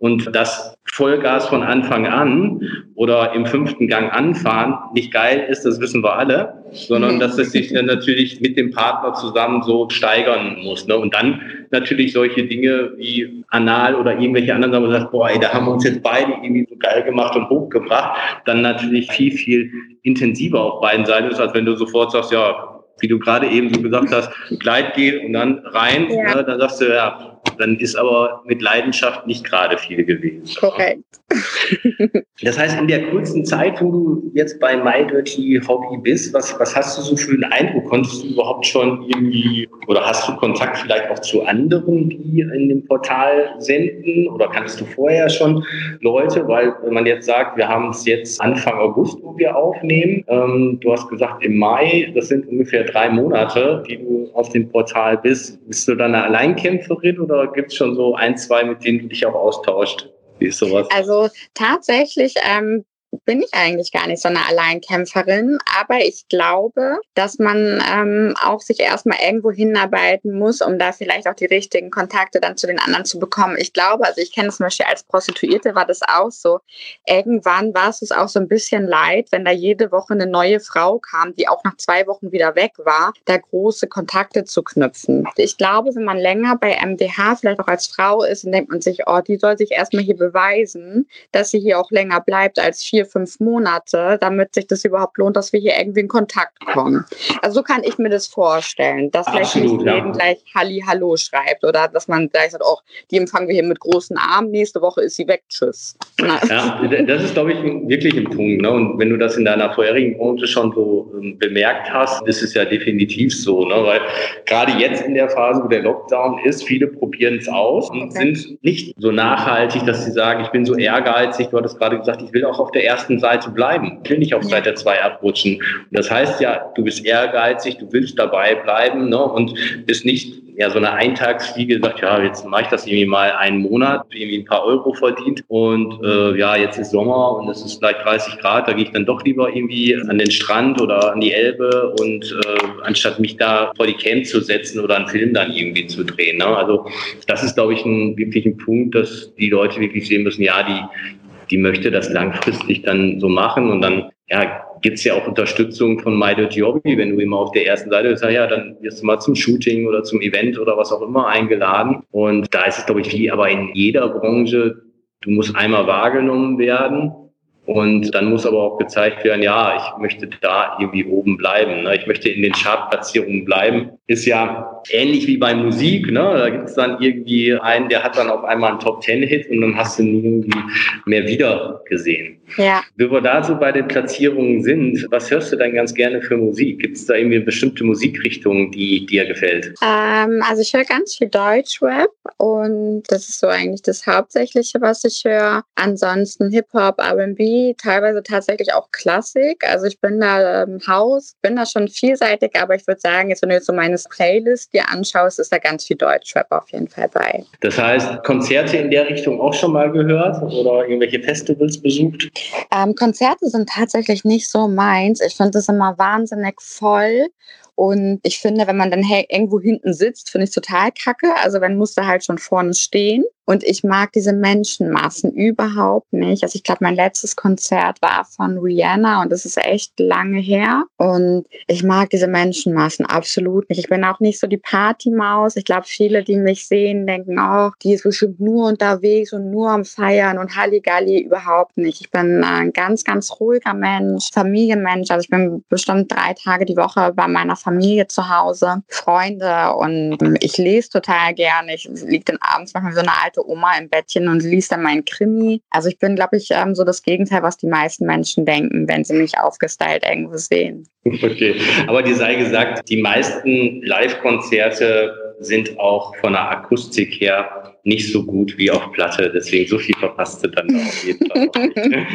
Und das Vollgas von Anfang an oder im fünften Gang anfahren nicht geil ist, das wissen wir alle, sondern dass es sich dann natürlich mit dem Partner zusammen so steigern muss. Ne? Und dann natürlich solche Dinge wie Anal oder irgendwelche anderen wo man sagt, boah, ey, da haben wir uns jetzt beide irgendwie so geil gemacht und hochgebracht, dann natürlich viel, viel intensiver auf beiden Seiten ist, als wenn du sofort sagst, ja, wie du gerade eben so gesagt hast, Gleitgel und dann rein, ja. ne, dann sagst du, ja, dann ist aber mit Leidenschaft nicht gerade viel gewesen. Korrekt. <laughs> Das heißt, in der kurzen Zeit, wo du jetzt bei My Dirty Hobby bist, was, was hast du so für einen Eindruck? Konntest du überhaupt schon irgendwie oder hast du Kontakt vielleicht auch zu anderen, die in dem Portal senden? Oder kannst du vorher schon Leute? Weil, wenn man jetzt sagt, wir haben es jetzt Anfang August, wo wir aufnehmen, ähm, du hast gesagt im Mai, das sind ungefähr drei Monate, die du auf dem Portal bist. Bist du dann eine Alleinkämpferin oder oder gibt es schon so ein, zwei, mit denen du dich auch austauscht? Wie ist sowas? Also tatsächlich ähm, bin ich eigentlich gar nicht so eine Alleinkämpferin, aber ich glaube, dass man ähm, auch sich erstmal irgendwo hinarbeiten muss, um da vielleicht auch die richtigen Kontakte dann zu den anderen zu bekommen. Ich glaube, also ich kenne es zum Beispiel als Prostituierte war das auch so. Irgendwann war es auch so ein bisschen leid, wenn da jede Woche eine neue Frau kam, die auch nach zwei Wochen wieder weg war, da große Kontakte zu knüpfen. Ich glaube, wenn man länger bei MDH vielleicht auch als Frau ist, dann denkt man sich, oh, die soll sich erstmal hier beweisen, dass sie hier auch länger bleibt als vier vier, fünf Monate, damit sich das überhaupt lohnt, dass wir hier irgendwie in Kontakt kommen. Also so kann ich mir das vorstellen, dass vielleicht nicht ja. jeden gleich Halli Hallo schreibt oder dass man gleich sagt, oh, die empfangen wir hier mit großen Armen, nächste Woche ist sie weg, tschüss. Na. Ja, das ist, glaube ich, wirklich ein Punkt. Ne? Und wenn du das in deiner vorherigen Branche schon so ähm, bemerkt hast, ist es ja definitiv so, ne? weil gerade jetzt in der Phase, wo der Lockdown ist, viele probieren es aus und okay. sind nicht so nachhaltig, dass sie sagen, ich bin so ehrgeizig, du hattest gerade gesagt, ich will auch auf der ersten Seite bleiben. Ich will nicht auf Seite 2 abrutschen. Und das heißt ja, du bist ehrgeizig, du willst dabei bleiben ne? und bist nicht ja so eine Eintagsfliege, sagt, ja, jetzt mache ich das irgendwie mal einen Monat, irgendwie ein paar Euro verdient und äh, ja, jetzt ist Sommer und es ist gleich 30 Grad, da gehe ich dann doch lieber irgendwie an den Strand oder an die Elbe und äh, anstatt mich da vor die Cam zu setzen oder einen Film dann irgendwie zu drehen. Ne? Also das ist, glaube ich, ein wirklich ein Punkt, dass die Leute wirklich sehen müssen, ja, die, die möchte das langfristig dann so machen und dann ja, gibt es ja auch Unterstützung von Dirty Hobby, wenn du immer auf der ersten Seite bist, ja, dann wirst du mal zum Shooting oder zum Event oder was auch immer eingeladen. Und da ist es, glaube ich, wie aber in jeder Branche, du musst einmal wahrgenommen werden und dann muss aber auch gezeigt werden, ja, ich möchte da irgendwie oben bleiben. Ne? Ich möchte in den Chartplatzierungen bleiben. Ist ja ähnlich wie bei Musik. Ne? Da gibt es dann irgendwie einen, der hat dann auf einmal einen Top-Ten-Hit und dann hast du ihn irgendwie mehr wieder gesehen. Ja. Wie wir da so bei den Platzierungen sind, was hörst du denn ganz gerne für Musik? Gibt es da irgendwie eine bestimmte Musikrichtung, die dir gefällt? Ähm, also ich höre ganz viel Deutschrap und das ist so eigentlich das Hauptsächliche, was ich höre. Ansonsten Hip-Hop, R&B teilweise tatsächlich auch Klassik. Also ich bin da im Haus, bin da schon vielseitig, aber ich würde sagen, jetzt wenn du jetzt so meine Playlist dir anschaust, ist da ganz viel Deutschrap auf jeden Fall bei. Das heißt, Konzerte in der Richtung auch schon mal gehört oder irgendwelche Festivals besucht? Ähm, Konzerte sind tatsächlich nicht so meins. Ich finde das immer wahnsinnig voll und ich finde, wenn man dann irgendwo hinten sitzt, finde ich total kacke. Also wenn musst du halt schon vorne stehen. Und ich mag diese Menschenmassen überhaupt nicht. Also ich glaube, mein letztes Konzert war von Rihanna und das ist echt lange her. Und ich mag diese Menschenmassen absolut nicht. Ich bin auch nicht so die Partymaus. Ich glaube, viele, die mich sehen, denken, oh, die ist bestimmt nur unterwegs und nur am Feiern und Halligalli überhaupt nicht. Ich bin ein ganz, ganz ruhiger Mensch, Familienmensch. Also ich bin bestimmt drei Tage die Woche bei meiner Familie zu Hause, Freunde und ich lese total gerne. Ich liege dann abends manchmal so eine alte Oma im Bettchen und liest dann meinen Krimi. Also ich bin, glaube ich, ähm, so das Gegenteil, was die meisten Menschen denken, wenn sie mich aufgestylt irgendwo sehen. Okay, aber dir sei gesagt, die meisten Live-Konzerte sind auch von der Akustik her nicht so gut wie auf Platte. Deswegen so viel verpasst du dann auf jeden Fall. <laughs>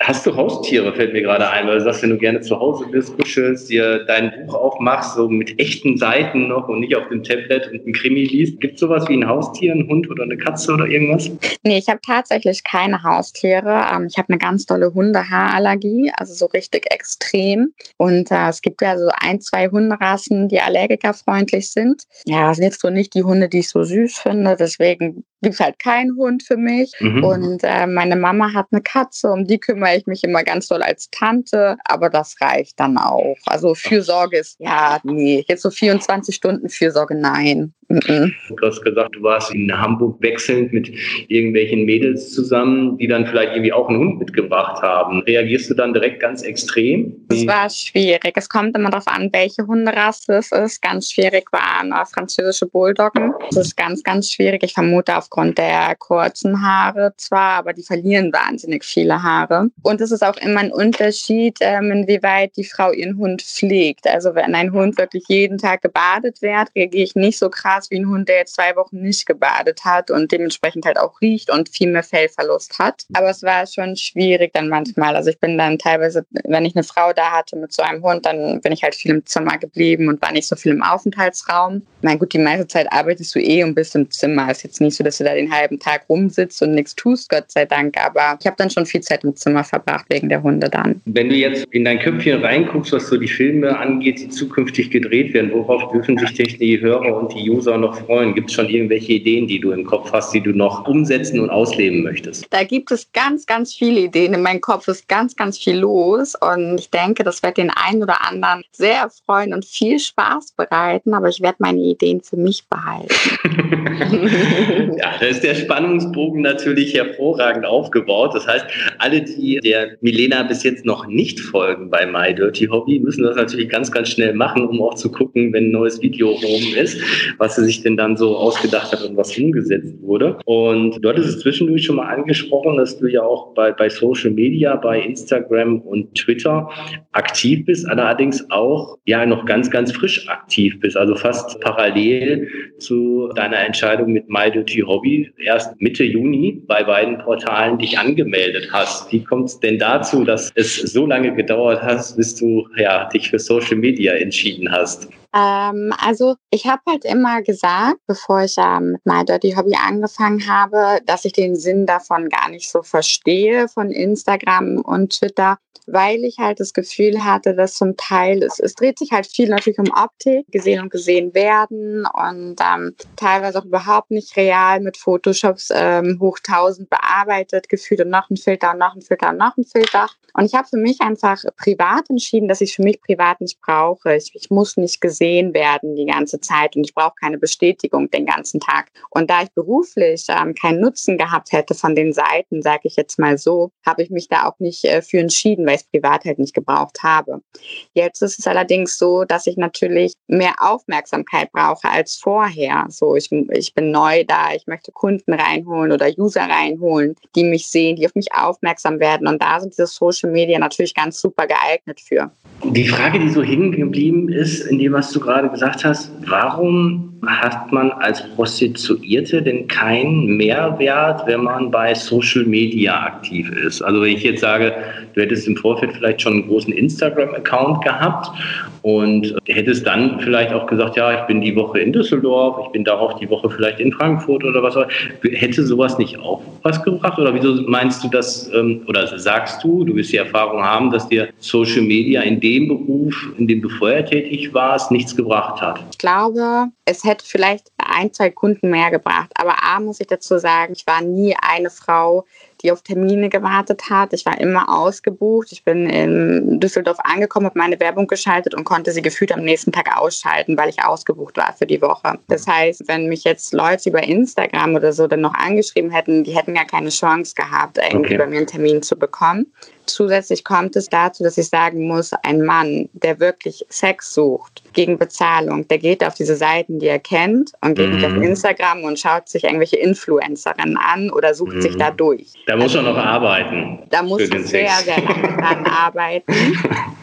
Hast du Haustiere, fällt mir gerade ein, weil du sagst, wenn du gerne zu Hause bist, kuschelst, dir dein Buch aufmachst, so mit echten Seiten noch und nicht auf dem Tablet und ein Krimi liest. Gibt es sowas wie ein Haustier, ein Hund oder eine Katze oder irgendwas? Nee, ich habe tatsächlich keine Haustiere. Ähm, ich habe eine ganz tolle Hundehaarallergie, also so richtig extrem. Und äh, es gibt ja so ein, zwei Hunderassen, die allergikerfreundlich sind. Ja, sind jetzt so nicht die Hunde, die ich so süß finde. Deswegen deswegen gibt es halt keinen Hund für mich. Mhm. Und äh, meine Mama hat eine Katze, um die kümmere ich mich immer ganz doll als Tante, aber das reicht dann auch. Also Fürsorge ist, ja, nee, jetzt so 24 Stunden Fürsorge, nein. Mhm. Du hast gesagt, du warst in Hamburg wechselnd mit irgendwelchen Mädels zusammen, die dann vielleicht irgendwie auch einen Hund mitgebracht haben. Reagierst du dann direkt ganz extrem? Es war schwierig. Es kommt immer darauf an, welche Hunderasse es ist. Ganz schwierig waren französische Bulldoggen. Das ist ganz, ganz schwierig. Ich vermute auf aufgrund der kurzen Haare zwar, aber die verlieren wahnsinnig viele Haare. Und es ist auch immer ein Unterschied, ähm, inwieweit die Frau ihren Hund pflegt. Also wenn ein Hund wirklich jeden Tag gebadet wird, reagiere ich nicht so krass wie ein Hund, der jetzt zwei Wochen nicht gebadet hat und dementsprechend halt auch riecht und viel mehr Fellverlust hat. Aber es war schon schwierig dann manchmal. Also ich bin dann teilweise, wenn ich eine Frau da hatte mit so einem Hund, dann bin ich halt viel im Zimmer geblieben und war nicht so viel im Aufenthaltsraum. Na gut, die meiste Zeit arbeitest du eh und bist im Zimmer. Ist jetzt nicht so, dass du da den halben Tag rumsitzt und nichts tust, Gott sei Dank. Aber ich habe dann schon viel Zeit im Zimmer verbracht wegen der Hunde dann. Wenn du jetzt in dein Köpfchen reinguckst, was so die Filme angeht, die zukünftig gedreht werden, worauf dürfen sich die Hörer und die User noch freuen? Gibt es schon irgendwelche Ideen, die du im Kopf hast, die du noch umsetzen und ausleben möchtest? Da gibt es ganz, ganz viele Ideen. In meinem Kopf ist ganz, ganz viel los und ich denke, das wird den einen oder anderen sehr freuen und viel Spaß bereiten, aber ich werde meine Ideen für mich behalten. <laughs> <laughs> ja, da ist der Spannungsbogen natürlich hervorragend aufgebaut. Das heißt, alle, die der Milena bis jetzt noch nicht folgen bei My Dirty Hobby, müssen das natürlich ganz, ganz schnell machen, um auch zu gucken, wenn ein neues Video oben ist, was sie sich denn dann so ausgedacht hat und was umgesetzt wurde. Und du hattest es zwischendurch schon mal angesprochen, dass du ja auch bei, bei Social Media, bei Instagram und Twitter aktiv bist, allerdings auch ja noch ganz, ganz frisch aktiv bist, also fast parallel zu deiner Entscheidung mit My Hobby erst Mitte Juni bei beiden Portalen dich angemeldet hast. Wie kommt es denn dazu, dass es so lange gedauert hat, bis du ja, dich für Social Media entschieden hast? Ähm, also ich habe halt immer gesagt, bevor ich ähm, mit My Dirty Hobby angefangen habe, dass ich den Sinn davon gar nicht so verstehe von Instagram und Twitter, weil ich halt das Gefühl hatte, dass zum Teil, es, es dreht sich halt viel natürlich um Optik, gesehen und gesehen werden und ähm, teilweise auch überhaupt nicht real mit Photoshops ähm, hoch 1000 bearbeitet, gefühlt und noch ein Filter und noch ein Filter und noch ein Filter. Und ich habe für mich einfach privat entschieden, dass ich es für mich privat nicht brauche. Ich, ich muss nicht gesehen werden die ganze Zeit und ich brauche keine Bestätigung den ganzen Tag. Und da ich beruflich ähm, keinen Nutzen gehabt hätte von den Seiten, sage ich jetzt mal so, habe ich mich da auch nicht äh, für entschieden, weil ich es privat halt nicht gebraucht habe. Jetzt ist es allerdings so, dass ich natürlich mehr Aufmerksamkeit brauche als vorher. So, ich, ich bin neu da, ich möchte Kunden reinholen oder User reinholen, die mich sehen, die auf mich aufmerksam werden. Und da sind diese Social Media natürlich ganz super geeignet für. Die Frage, die so hängen geblieben ist, in dem, was du gerade gesagt hast, warum hat man als Prostituierte denn keinen Mehrwert, wenn man bei Social Media aktiv ist? Also wenn ich jetzt sage, du hättest im Vorfeld vielleicht schon einen großen Instagram-Account gehabt und hättest dann vielleicht auch gesagt, ja, ich bin die Woche in Düsseldorf, ich bin darauf die Woche vielleicht in Frankfurt oder was auch immer. Hätte sowas nicht auch was gebracht? Oder wieso meinst du das, ähm, oder sagst du, du wirst die Erfahrung haben, dass dir Social Media in dem Beruf, in dem du vorher tätig warst, nichts gebracht hat? Ich glaube, es hätte vielleicht ein, zwei Kunden mehr gebracht. Aber A muss ich dazu sagen, ich war nie eine Frau, die auf Termine gewartet hat. Ich war immer ausgebucht. Ich bin in Düsseldorf angekommen, habe meine Werbung geschaltet und konnte sie gefühlt am nächsten Tag ausschalten, weil ich ausgebucht war für die Woche. Das heißt, wenn mich jetzt Leute über Instagram oder so dann noch angeschrieben hätten, die hätten ja keine Chance gehabt, irgendwie okay. bei mir einen Termin zu bekommen. Zusätzlich kommt es dazu, dass ich sagen muss, ein Mann, der wirklich Sex sucht gegen Bezahlung, der geht auf diese Seiten, die er kennt und geht mhm. nicht auf mhm. Instagram und schaut sich irgendwelche Influencerinnen an oder sucht mhm. sich da durch. Da muss also, er noch arbeiten. Da muss ich sehr, sehr lange dran <laughs> arbeiten.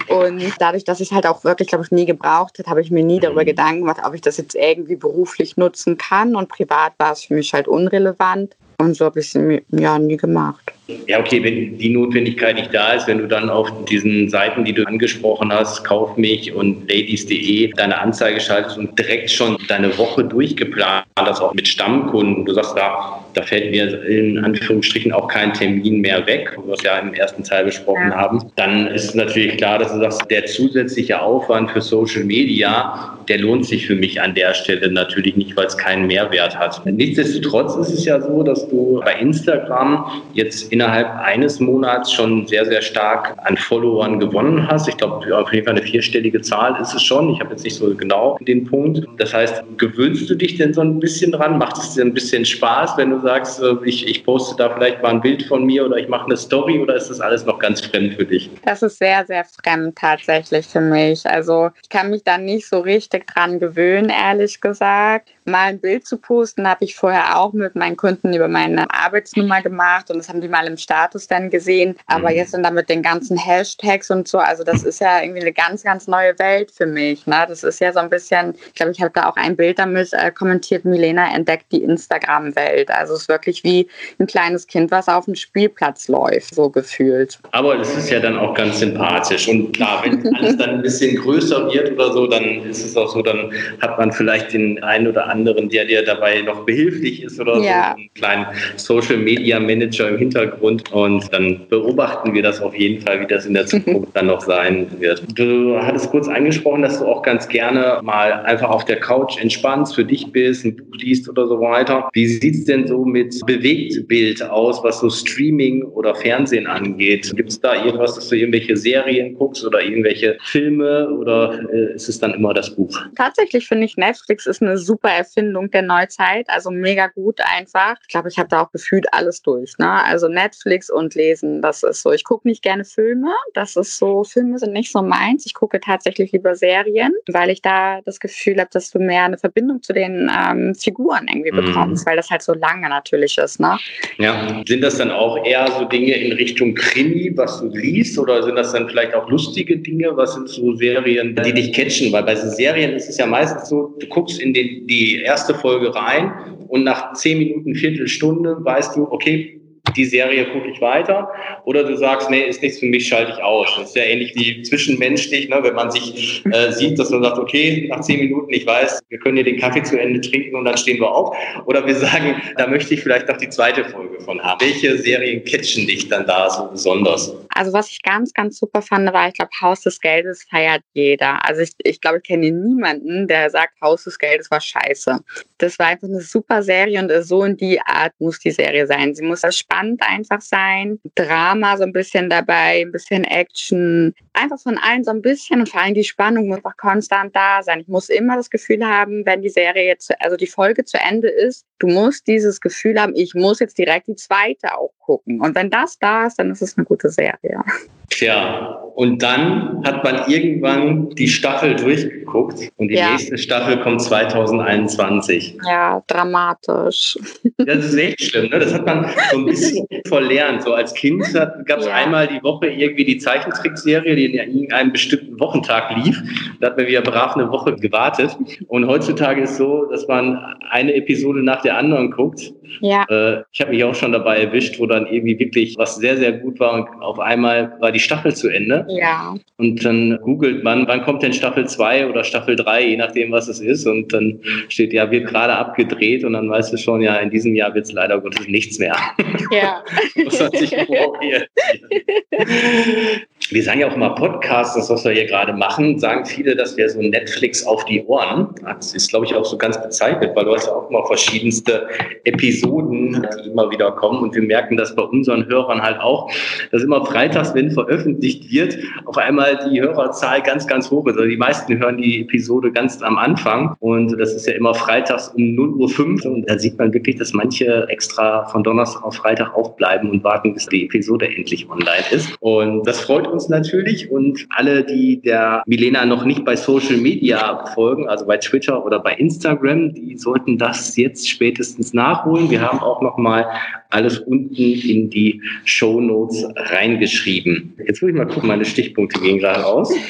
Und dadurch, dass ich es halt auch wirklich, glaube ich, nie gebraucht habe, habe ich mir nie darüber mhm. Gedanken gemacht, ob ich das jetzt irgendwie beruflich nutzen kann. Und privat war es für mich halt unrelevant. Und so habe ich es ja nie gemacht. Ja, okay, wenn die Notwendigkeit nicht da ist, wenn du dann auf diesen Seiten, die du angesprochen hast, Kauf mich und ladies.de, deine Anzeige schaltest und direkt schon deine Woche durchgeplant hast, auch mit Stammkunden, du sagst, da, da fällt mir in Anführungsstrichen auch kein Termin mehr weg, was wir ja im ersten Teil besprochen ja. haben, dann ist natürlich klar, dass du sagst, der zusätzliche Aufwand für Social Media, der lohnt sich für mich an der Stelle natürlich nicht, weil es keinen Mehrwert hat. Nichtsdestotrotz ist es ja so, dass du bei Instagram jetzt in innerhalb eines Monats schon sehr, sehr stark an Followern gewonnen hast. Ich glaube, auf jeden Fall eine vierstellige Zahl ist es schon. Ich habe jetzt nicht so genau den Punkt. Das heißt, gewöhnst du dich denn so ein bisschen dran? Macht es dir ein bisschen Spaß, wenn du sagst, äh, ich, ich poste da vielleicht mal ein Bild von mir oder ich mache eine Story oder ist das alles noch ganz fremd für dich? Das ist sehr, sehr fremd tatsächlich für mich. Also ich kann mich da nicht so richtig dran gewöhnen, ehrlich gesagt mal ein Bild zu posten, habe ich vorher auch mit meinen Kunden über meine Arbeitsnummer gemacht und das haben die mal im Status dann gesehen. Aber mhm. jetzt dann damit den ganzen Hashtags und so, also das ist ja irgendwie eine ganz, ganz neue Welt für mich. Ne? Das ist ja so ein bisschen, ich glaube, ich habe da auch ein Bild damit äh, kommentiert, Milena entdeckt die Instagram-Welt. Also es ist wirklich wie ein kleines Kind, was auf dem Spielplatz läuft, so gefühlt. Aber es ist ja dann auch ganz sympathisch. Und klar, wenn alles dann ein bisschen größer wird oder so, dann ist es auch so, dann hat man vielleicht den einen oder anderen, der dir dabei noch behilflich ist oder ja. so, einen kleinen Social Media Manager im Hintergrund. Und dann beobachten wir das auf jeden Fall, wie das in der <laughs> Zukunft dann noch sein wird. Du hattest kurz angesprochen, dass du auch ganz gerne mal einfach auf der Couch entspannst, für dich bist, ein Buch liest oder so weiter. Wie sieht es denn so mit Bewegtbild aus, was so Streaming oder Fernsehen angeht? Gibt es da irgendwas, dass du irgendwelche Serien guckst oder irgendwelche Filme oder äh, ist es dann immer das Buch? Tatsächlich finde ich Netflix ist eine super Erfindung der Neuzeit, also mega gut einfach. Ich glaube, ich habe da auch gefühlt alles durch. Ne? Also Netflix und Lesen, das ist so. Ich gucke nicht gerne Filme, das ist so, Filme sind nicht so meins. Ich gucke tatsächlich lieber Serien, weil ich da das Gefühl habe, dass du mehr eine Verbindung zu den ähm, Figuren irgendwie mhm. bekommst, weil das halt so lange natürlich ist. Ne? Ja, sind das dann auch eher so Dinge in Richtung Krimi, was du liest, oder sind das dann vielleicht auch lustige Dinge? Was sind so Serien, die dich catchen? Weil bei so Serien ist es ja meistens so, du guckst in die, die erste Folge rein und nach zehn Minuten, Viertelstunde weißt du, okay, die Serie gucke ich weiter. Oder du sagst, nee, ist nichts für mich, schalte ich aus. Das ist ja ähnlich wie zwischenmenschlich, ne, wenn man sich äh, sieht, dass man sagt, okay, nach zehn Minuten, ich weiß, wir können hier den Kaffee zu Ende trinken und dann stehen wir auf. Oder wir sagen, da möchte ich vielleicht noch die zweite Folge von haben. Welche Serien catchen dich dann da so besonders? Also was ich ganz, ganz super fand, war, ich glaube, Haus des Geldes feiert jeder. Also ich, ich glaube, ich kenne niemanden, der sagt, Haus des Geldes war scheiße. Das war einfach eine super Serie und so in die Art muss die Serie sein. Sie muss spannend einfach sein, Drama so ein bisschen dabei, ein bisschen Action, einfach von allen so ein bisschen und vor allem die Spannung muss einfach konstant da sein. Ich muss immer das Gefühl haben, wenn die Serie jetzt, also die Folge zu Ende ist, du musst dieses Gefühl haben, ich muss jetzt direkt die zweite auch gucken. Und wenn das da ist, dann ist es eine gute Serie. Tja, und dann hat man irgendwann die Staffel durchgeguckt und die ja. nächste Staffel kommt 2021. Ja, dramatisch. Das ist echt schlimm, ne? Das hat man so ein bisschen <laughs> <laughs> verlernt. So als Kind gab es ja. einmal die Woche irgendwie die Zeichentrickserie, die in irgendeinem bestimmten Wochentag lief. Da hat man wieder brav eine Woche gewartet. Und heutzutage ist so, dass man eine Episode nach der anderen guckt. Ja. Äh, ich habe mich auch schon dabei erwischt, wo dann irgendwie wirklich was sehr, sehr gut war und auf einmal war die Staffel zu Ende. Ja. Und dann googelt man, wann kommt denn Staffel 2 oder Staffel 3, je nachdem, was es ist. Und dann steht, ja, wird gerade abgedreht und dann weißt du schon, ja, in diesem Jahr wird es leider Gottes nichts mehr. <laughs> Ja. Muss man sich <laughs> Wir sagen ja auch immer Podcasts, das, was wir hier gerade machen, sagen viele, dass wir so Netflix auf die Ohren. Das ist, glaube ich, auch so ganz bezeichnet, weil du hast ja auch immer verschiedenste Episoden, die immer wieder kommen. Und wir merken das bei unseren Hörern halt auch, dass immer freitags, wenn veröffentlicht wird, auf einmal die Hörerzahl ganz, ganz hoch ist. Also die meisten hören die Episode ganz am Anfang. Und das ist ja immer freitags um 0.05 Uhr. Und da sieht man wirklich, dass manche extra von Donnerstag auf Freitag aufbleiben und warten, bis die Episode endlich online ist. Und das freut uns natürlich. Und alle, die der Milena noch nicht bei Social Media folgen, also bei Twitter oder bei Instagram, die sollten das jetzt spätestens nachholen. Wir haben auch noch mal alles unten in die Show Notes reingeschrieben. Jetzt muss ich mal gucken, meine Stichpunkte gehen gerade aus. <laughs>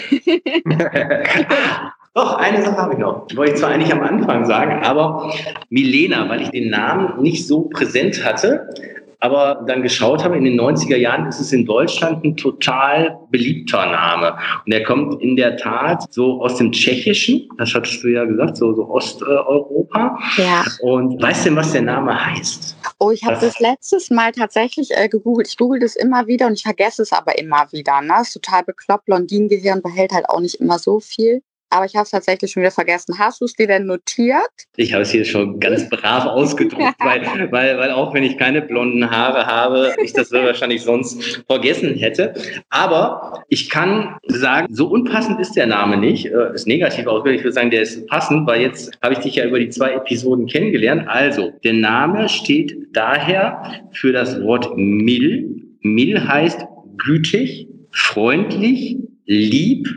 Doch, eine Sache habe ich noch. Wollte ich zwar eigentlich am Anfang sagen, aber Milena, weil ich den Namen nicht so präsent hatte, aber dann geschaut habe, in den 90er Jahren ist es in Deutschland ein total beliebter Name. Und er kommt in der Tat so aus dem Tschechischen, das hattest du ja gesagt, so, so Osteuropa. Ja. Und weißt du, was der Name heißt? Oh, ich habe das letztes Mal tatsächlich äh, gegoogelt. Ich google das immer wieder und ich vergesse es aber immer wieder. Ne? Das ist total bekloppt. Blondinengehirn behält halt auch nicht immer so viel aber ich habe es tatsächlich schon wieder vergessen. Hast du es dir denn notiert? Ich habe es hier schon ganz brav ausgedruckt, <laughs> weil, weil, weil auch wenn ich keine blonden Haare habe, ich das wahrscheinlich sonst vergessen hätte. Aber ich kann sagen, so unpassend ist der Name nicht. Äh, ist negativ ausgedrückt. Ich würde sagen, der ist passend, weil jetzt habe ich dich ja über die zwei Episoden kennengelernt. Also, der Name steht daher für das Wort Mill. Mill heißt gütig, freundlich, lieb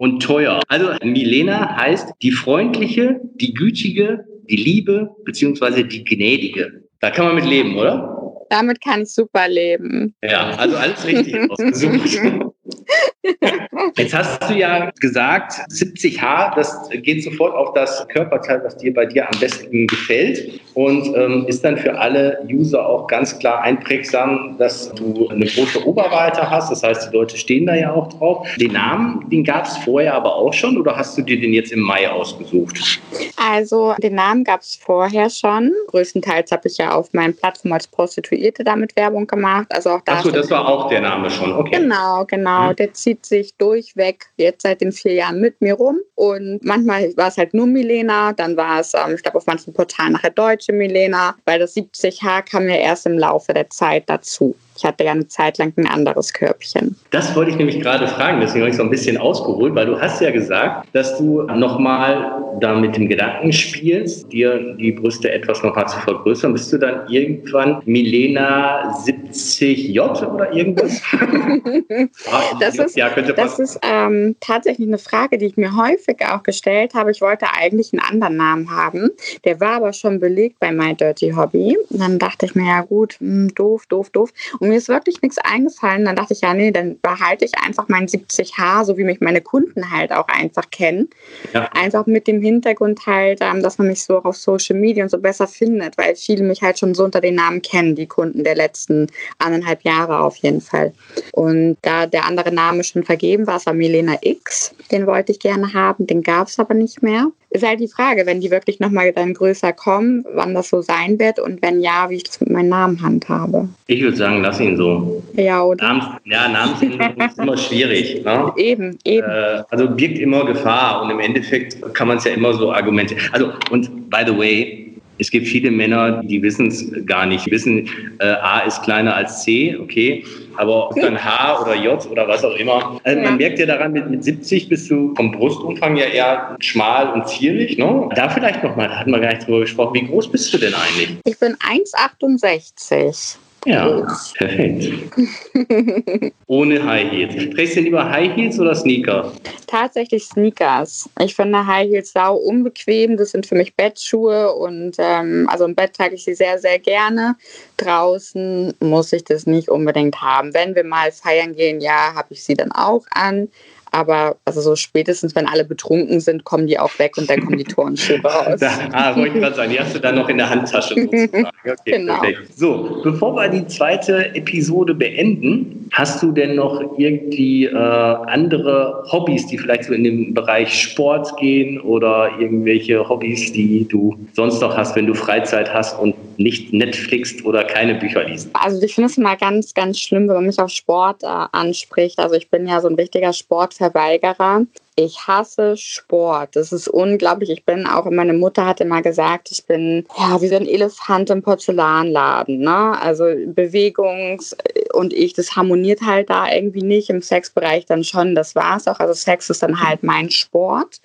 und teuer. Also Milena heißt die freundliche, die gütige, die Liebe beziehungsweise die Gnädige. Da kann man mit leben, oder? Damit kann ich super leben. Ja, also alles richtig ausgesucht. <laughs> <laughs> Jetzt hast du ja gesagt, 70H, das geht sofort auf das Körperteil, was dir bei dir am besten gefällt und ähm, ist dann für alle User auch ganz klar einprägsam, dass du eine große Oberweite hast. Das heißt, die Leute stehen da ja auch drauf. Den Namen, den gab es vorher aber auch schon oder hast du dir den jetzt im Mai ausgesucht? Also den Namen gab es vorher schon. Größtenteils habe ich ja auf meinen Plattform als Prostituierte damit Werbung gemacht. Also auch da Achso, das war auch der Name schon. Okay. Genau, genau. Mhm. Der zieht sich durchweg jetzt seit den vier Jahren mit mir rum. Und manchmal war es halt nur Milena, dann war es, ähm, ich glaube, auf manchen Portalen nachher deutsche Milena, weil das 70H kam ja erst im Laufe der Zeit dazu. Ich hatte ja eine Zeit lang ein anderes Körbchen. Das wollte ich nämlich gerade fragen, deswegen habe ich so ein bisschen ausgeholt, weil du hast ja gesagt, dass du nochmal da mit dem Gedanken spielst, dir die Brüste etwas nochmal zu vergrößern. Bist du dann irgendwann Milena 70J oder irgendwas? <laughs> das ist, ja, das ist ähm, tatsächlich eine Frage, die ich mir häufig auch gestellt habe. Ich wollte eigentlich einen anderen Namen haben. Der war aber schon belegt bei My Dirty Hobby. Und dann dachte ich mir, ja gut, mh, hm, doof, doof, doof. Und mir ist wirklich nichts eingefallen. Dann dachte ich, ja, nee, dann behalte ich einfach mein 70H, so wie mich meine Kunden halt auch einfach kennen. Ja. Einfach mit dem Hintergrund halt, ähm, dass man mich so auf Social Media und so besser findet, weil viele mich halt schon so unter den Namen kennen, die Kunden der letzten anderthalb Jahre auf jeden Fall. Und da der andere Name schon vergeben war, es war Milena X. Den wollte ich gerne haben, den gab es aber nicht mehr. Ist halt die Frage, wenn die wirklich nochmal dann größer kommen, wann das so sein wird und wenn ja, wie ich das mit meinem Namen handhabe. Ich würde sagen, lass so. Ja, oder? Namens, ja, Namensänderung <laughs> ist immer schwierig. Ne? Eben, eben. Äh, also birgt immer Gefahr und im Endeffekt kann man es ja immer so argumentieren. Also, und by the way, es gibt viele Männer, die wissen es gar nicht. Die wissen, äh, A ist kleiner als C, okay, aber dann H oder J oder was auch immer. Also man merkt ja daran, mit, mit 70 bist du vom Brustumfang ja eher schmal und zierlich. Ne? Da vielleicht nochmal, da hatten wir gar nicht drüber gesprochen. Wie groß bist du denn eigentlich? Ich bin 1,68. Ja, perfekt. <laughs> Ohne High Heels. Trägst du lieber High Heels oder Sneaker? Tatsächlich Sneakers. Ich finde High Heels sau unbequem. Das sind für mich Bettschuhe und ähm, also im Bett trage ich sie sehr, sehr gerne. Draußen muss ich das nicht unbedingt haben. Wenn wir mal feiern gehen, ja, habe ich sie dann auch an. Aber also so spätestens, wenn alle betrunken sind, kommen die auch weg und dann kommen die Turnschuhe <laughs> raus. Da, ah, wollte ich gerade sagen, die hast du dann noch in der Handtasche <laughs> sozusagen. Okay, genau. Perfekt. So, bevor wir die zweite Episode beenden, hast du denn noch irgendwie äh, andere Hobbys, die vielleicht so in den Bereich Sport gehen oder irgendwelche Hobbys, die du sonst noch hast, wenn du Freizeit hast und nicht Netflix oder keine Bücher liest? Also ich finde es immer ganz, ganz schlimm, wenn man mich auf Sport äh, anspricht. Also ich bin ja so ein richtiger Sportverweigerer. Ich hasse Sport. Das ist unglaublich. Ich bin auch, meine Mutter hatte mal gesagt, ich bin ja wie so ein Elefant im Porzellanladen. Ne? Also Bewegungs und ich, das harmoniert halt da irgendwie nicht. Im Sexbereich dann schon, das war es auch. Also Sex ist dann halt mein Sport.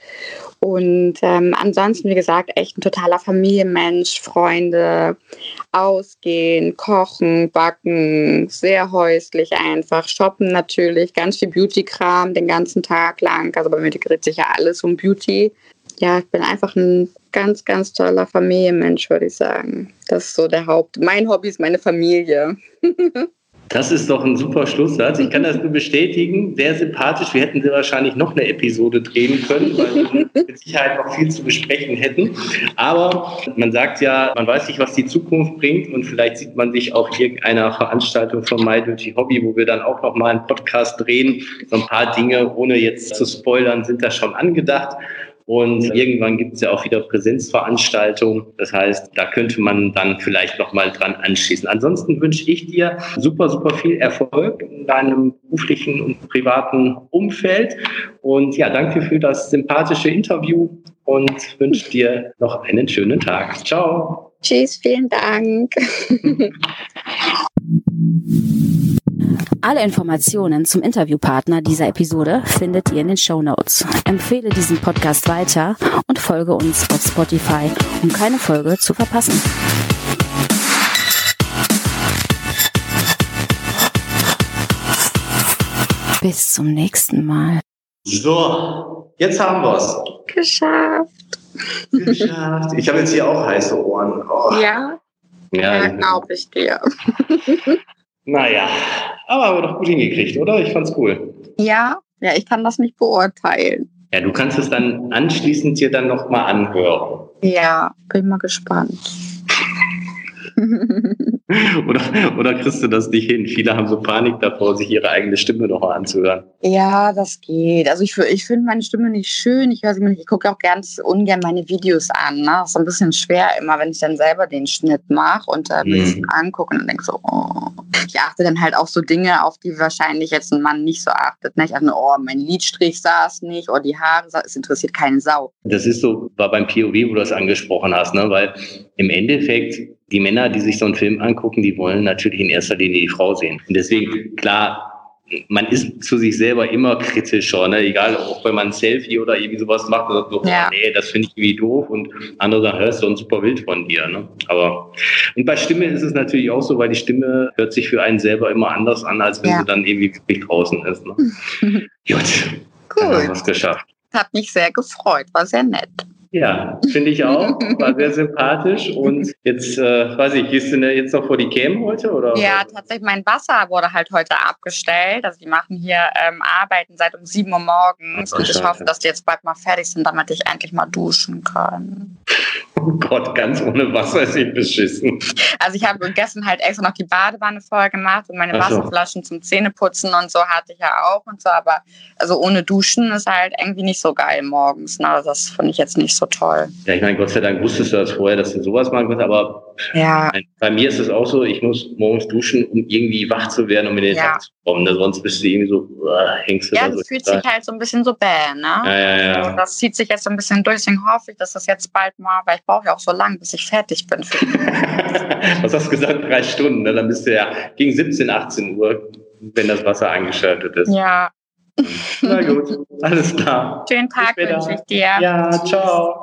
Und ähm, ansonsten, wie gesagt, echt ein totaler Familienmensch, Freunde, ausgehen, kochen, backen, sehr häuslich einfach, shoppen natürlich, ganz viel Beauty-Kram den ganzen Tag lang. Also bei mir dreht sich ja alles um Beauty. Ja, ich bin einfach ein ganz, ganz toller Familienmensch, würde ich sagen. Das ist so der Haupt. Mein Hobby ist meine Familie. <laughs> Das ist doch ein super Schlusssatz. Ich kann das nur bestätigen. Sehr sympathisch. Wir hätten wahrscheinlich noch eine Episode drehen können, weil wir mit Sicherheit noch viel zu besprechen hätten. Aber man sagt ja, man weiß nicht, was die Zukunft bringt und vielleicht sieht man sich auf irgendeiner Veranstaltung von My Dirty Hobby, wo wir dann auch noch mal einen Podcast drehen. So ein paar Dinge, ohne jetzt zu spoilern, sind da schon angedacht. Und irgendwann gibt es ja auch wieder Präsenzveranstaltungen. Das heißt, da könnte man dann vielleicht nochmal dran anschließen. Ansonsten wünsche ich dir super, super viel Erfolg in deinem beruflichen und privaten Umfeld. Und ja, danke für das sympathische Interview und wünsche dir noch einen schönen Tag. Ciao. Tschüss, vielen Dank. <laughs> Alle Informationen zum Interviewpartner dieser Episode findet ihr in den Show Notes. Empfehle diesen Podcast weiter und folge uns auf Spotify, um keine Folge zu verpassen. Bis zum nächsten Mal. So, jetzt haben wir es. Geschafft. Geschafft. Ich habe jetzt hier auch heiße Ohren. Oh. Ja, ja, Ja, glaube ich dir. <laughs> naja, aber haben wir doch gut hingekriegt, oder? Ich fand's cool. Ja, ja, ich kann das nicht beurteilen. Ja, du kannst es dann anschließend dir dann nochmal anhören. Ja, bin mal gespannt. <laughs> Oder, oder kriegst du das nicht hin? Viele haben so Panik davor, sich ihre eigene Stimme nochmal anzuhören. ja, das geht. Also ich, ich finde meine Stimme nicht schön. Ich höre sie mir nicht. Ich gucke auch ganz ungern meine Videos an. Ne? Das ist ein bisschen schwer immer, wenn ich dann selber den Schnitt mache und äh, mir Mhm. das angucke und denke so, oh. Ich achte dann halt auf so Dinge, auf die wahrscheinlich jetzt ein Mann nicht so achtet. Ne? Ich achte, oh, mein Lidstrich saß nicht, oh, die Haare, sa- es interessiert keine Sau. Das ist so, war beim POV, wo du das angesprochen hast, ne? weil im Endeffekt die Männer, die sich so einen Film angucken, die wollen natürlich in erster Linie die Frau sehen. Und deswegen, klar, man ist zu sich selber immer kritischer, ne? egal, auch wenn man ein Selfie oder irgendwie sowas macht, und sagt so, Ja. nee, das finde ich irgendwie doof und andere sagen, hörst du ein super Bild von dir. Ne? Aber und bei Stimme ist es natürlich auch so, weil die Stimme hört sich für einen selber immer anders an, als wenn Ja. sie dann irgendwie wirklich draußen ist. Ne? <laughs> Gut, dann haben wir Cool. es geschafft. Hat mich sehr gefreut, war sehr nett. Ja, finde ich auch. War sehr <laughs> sympathisch. Und jetzt, äh, weiß ich, gehst du denn jetzt noch vor die Cam heute? Oder? Ja, tatsächlich, mein Wasser wurde halt heute abgestellt. Also die machen hier ähm, Arbeiten seit um 7 Uhr morgens und ich hoffe, dass die jetzt bald mal fertig sind, damit ich endlich mal duschen kann. Oh Gott, ganz ohne Wasser ist nicht beschissen. Also ich habe gestern halt extra noch die Badewanne voll gemacht und meine so. Wasserflaschen zum Zähneputzen und so hatte ich ja auch und so, aber also ohne Duschen ist halt irgendwie nicht so geil morgens. Ne? Das finde ich jetzt nicht so toll. Ja, ich meine, Gott sei Dank wusstest du das vorher, dass du sowas machen kannst, aber Ja, bei mir ist es auch so, ich muss morgens duschen, um irgendwie wach zu werden, um in den Ja. Tag zu kommen. Ne? Sonst bist du irgendwie so, äh, hängst du ja da so. das fühlt sich halt so ein bisschen so bäh, ne? ja, ja, Also ja. das zieht sich jetzt so ein bisschen durch, deswegen hoffe ich, dass das jetzt bald mal, weil ich brauche ja auch so lange, bis ich fertig bin. <laughs> Was hast du gesagt? Drei Stunden. Ne? Dann bist du ja gegen 17, 18 Uhr, wenn das Wasser eingeschaltet ist. ja, Na gut, <laughs> alles klar. schönen Tag wünsche ich dir. Ja, ciao.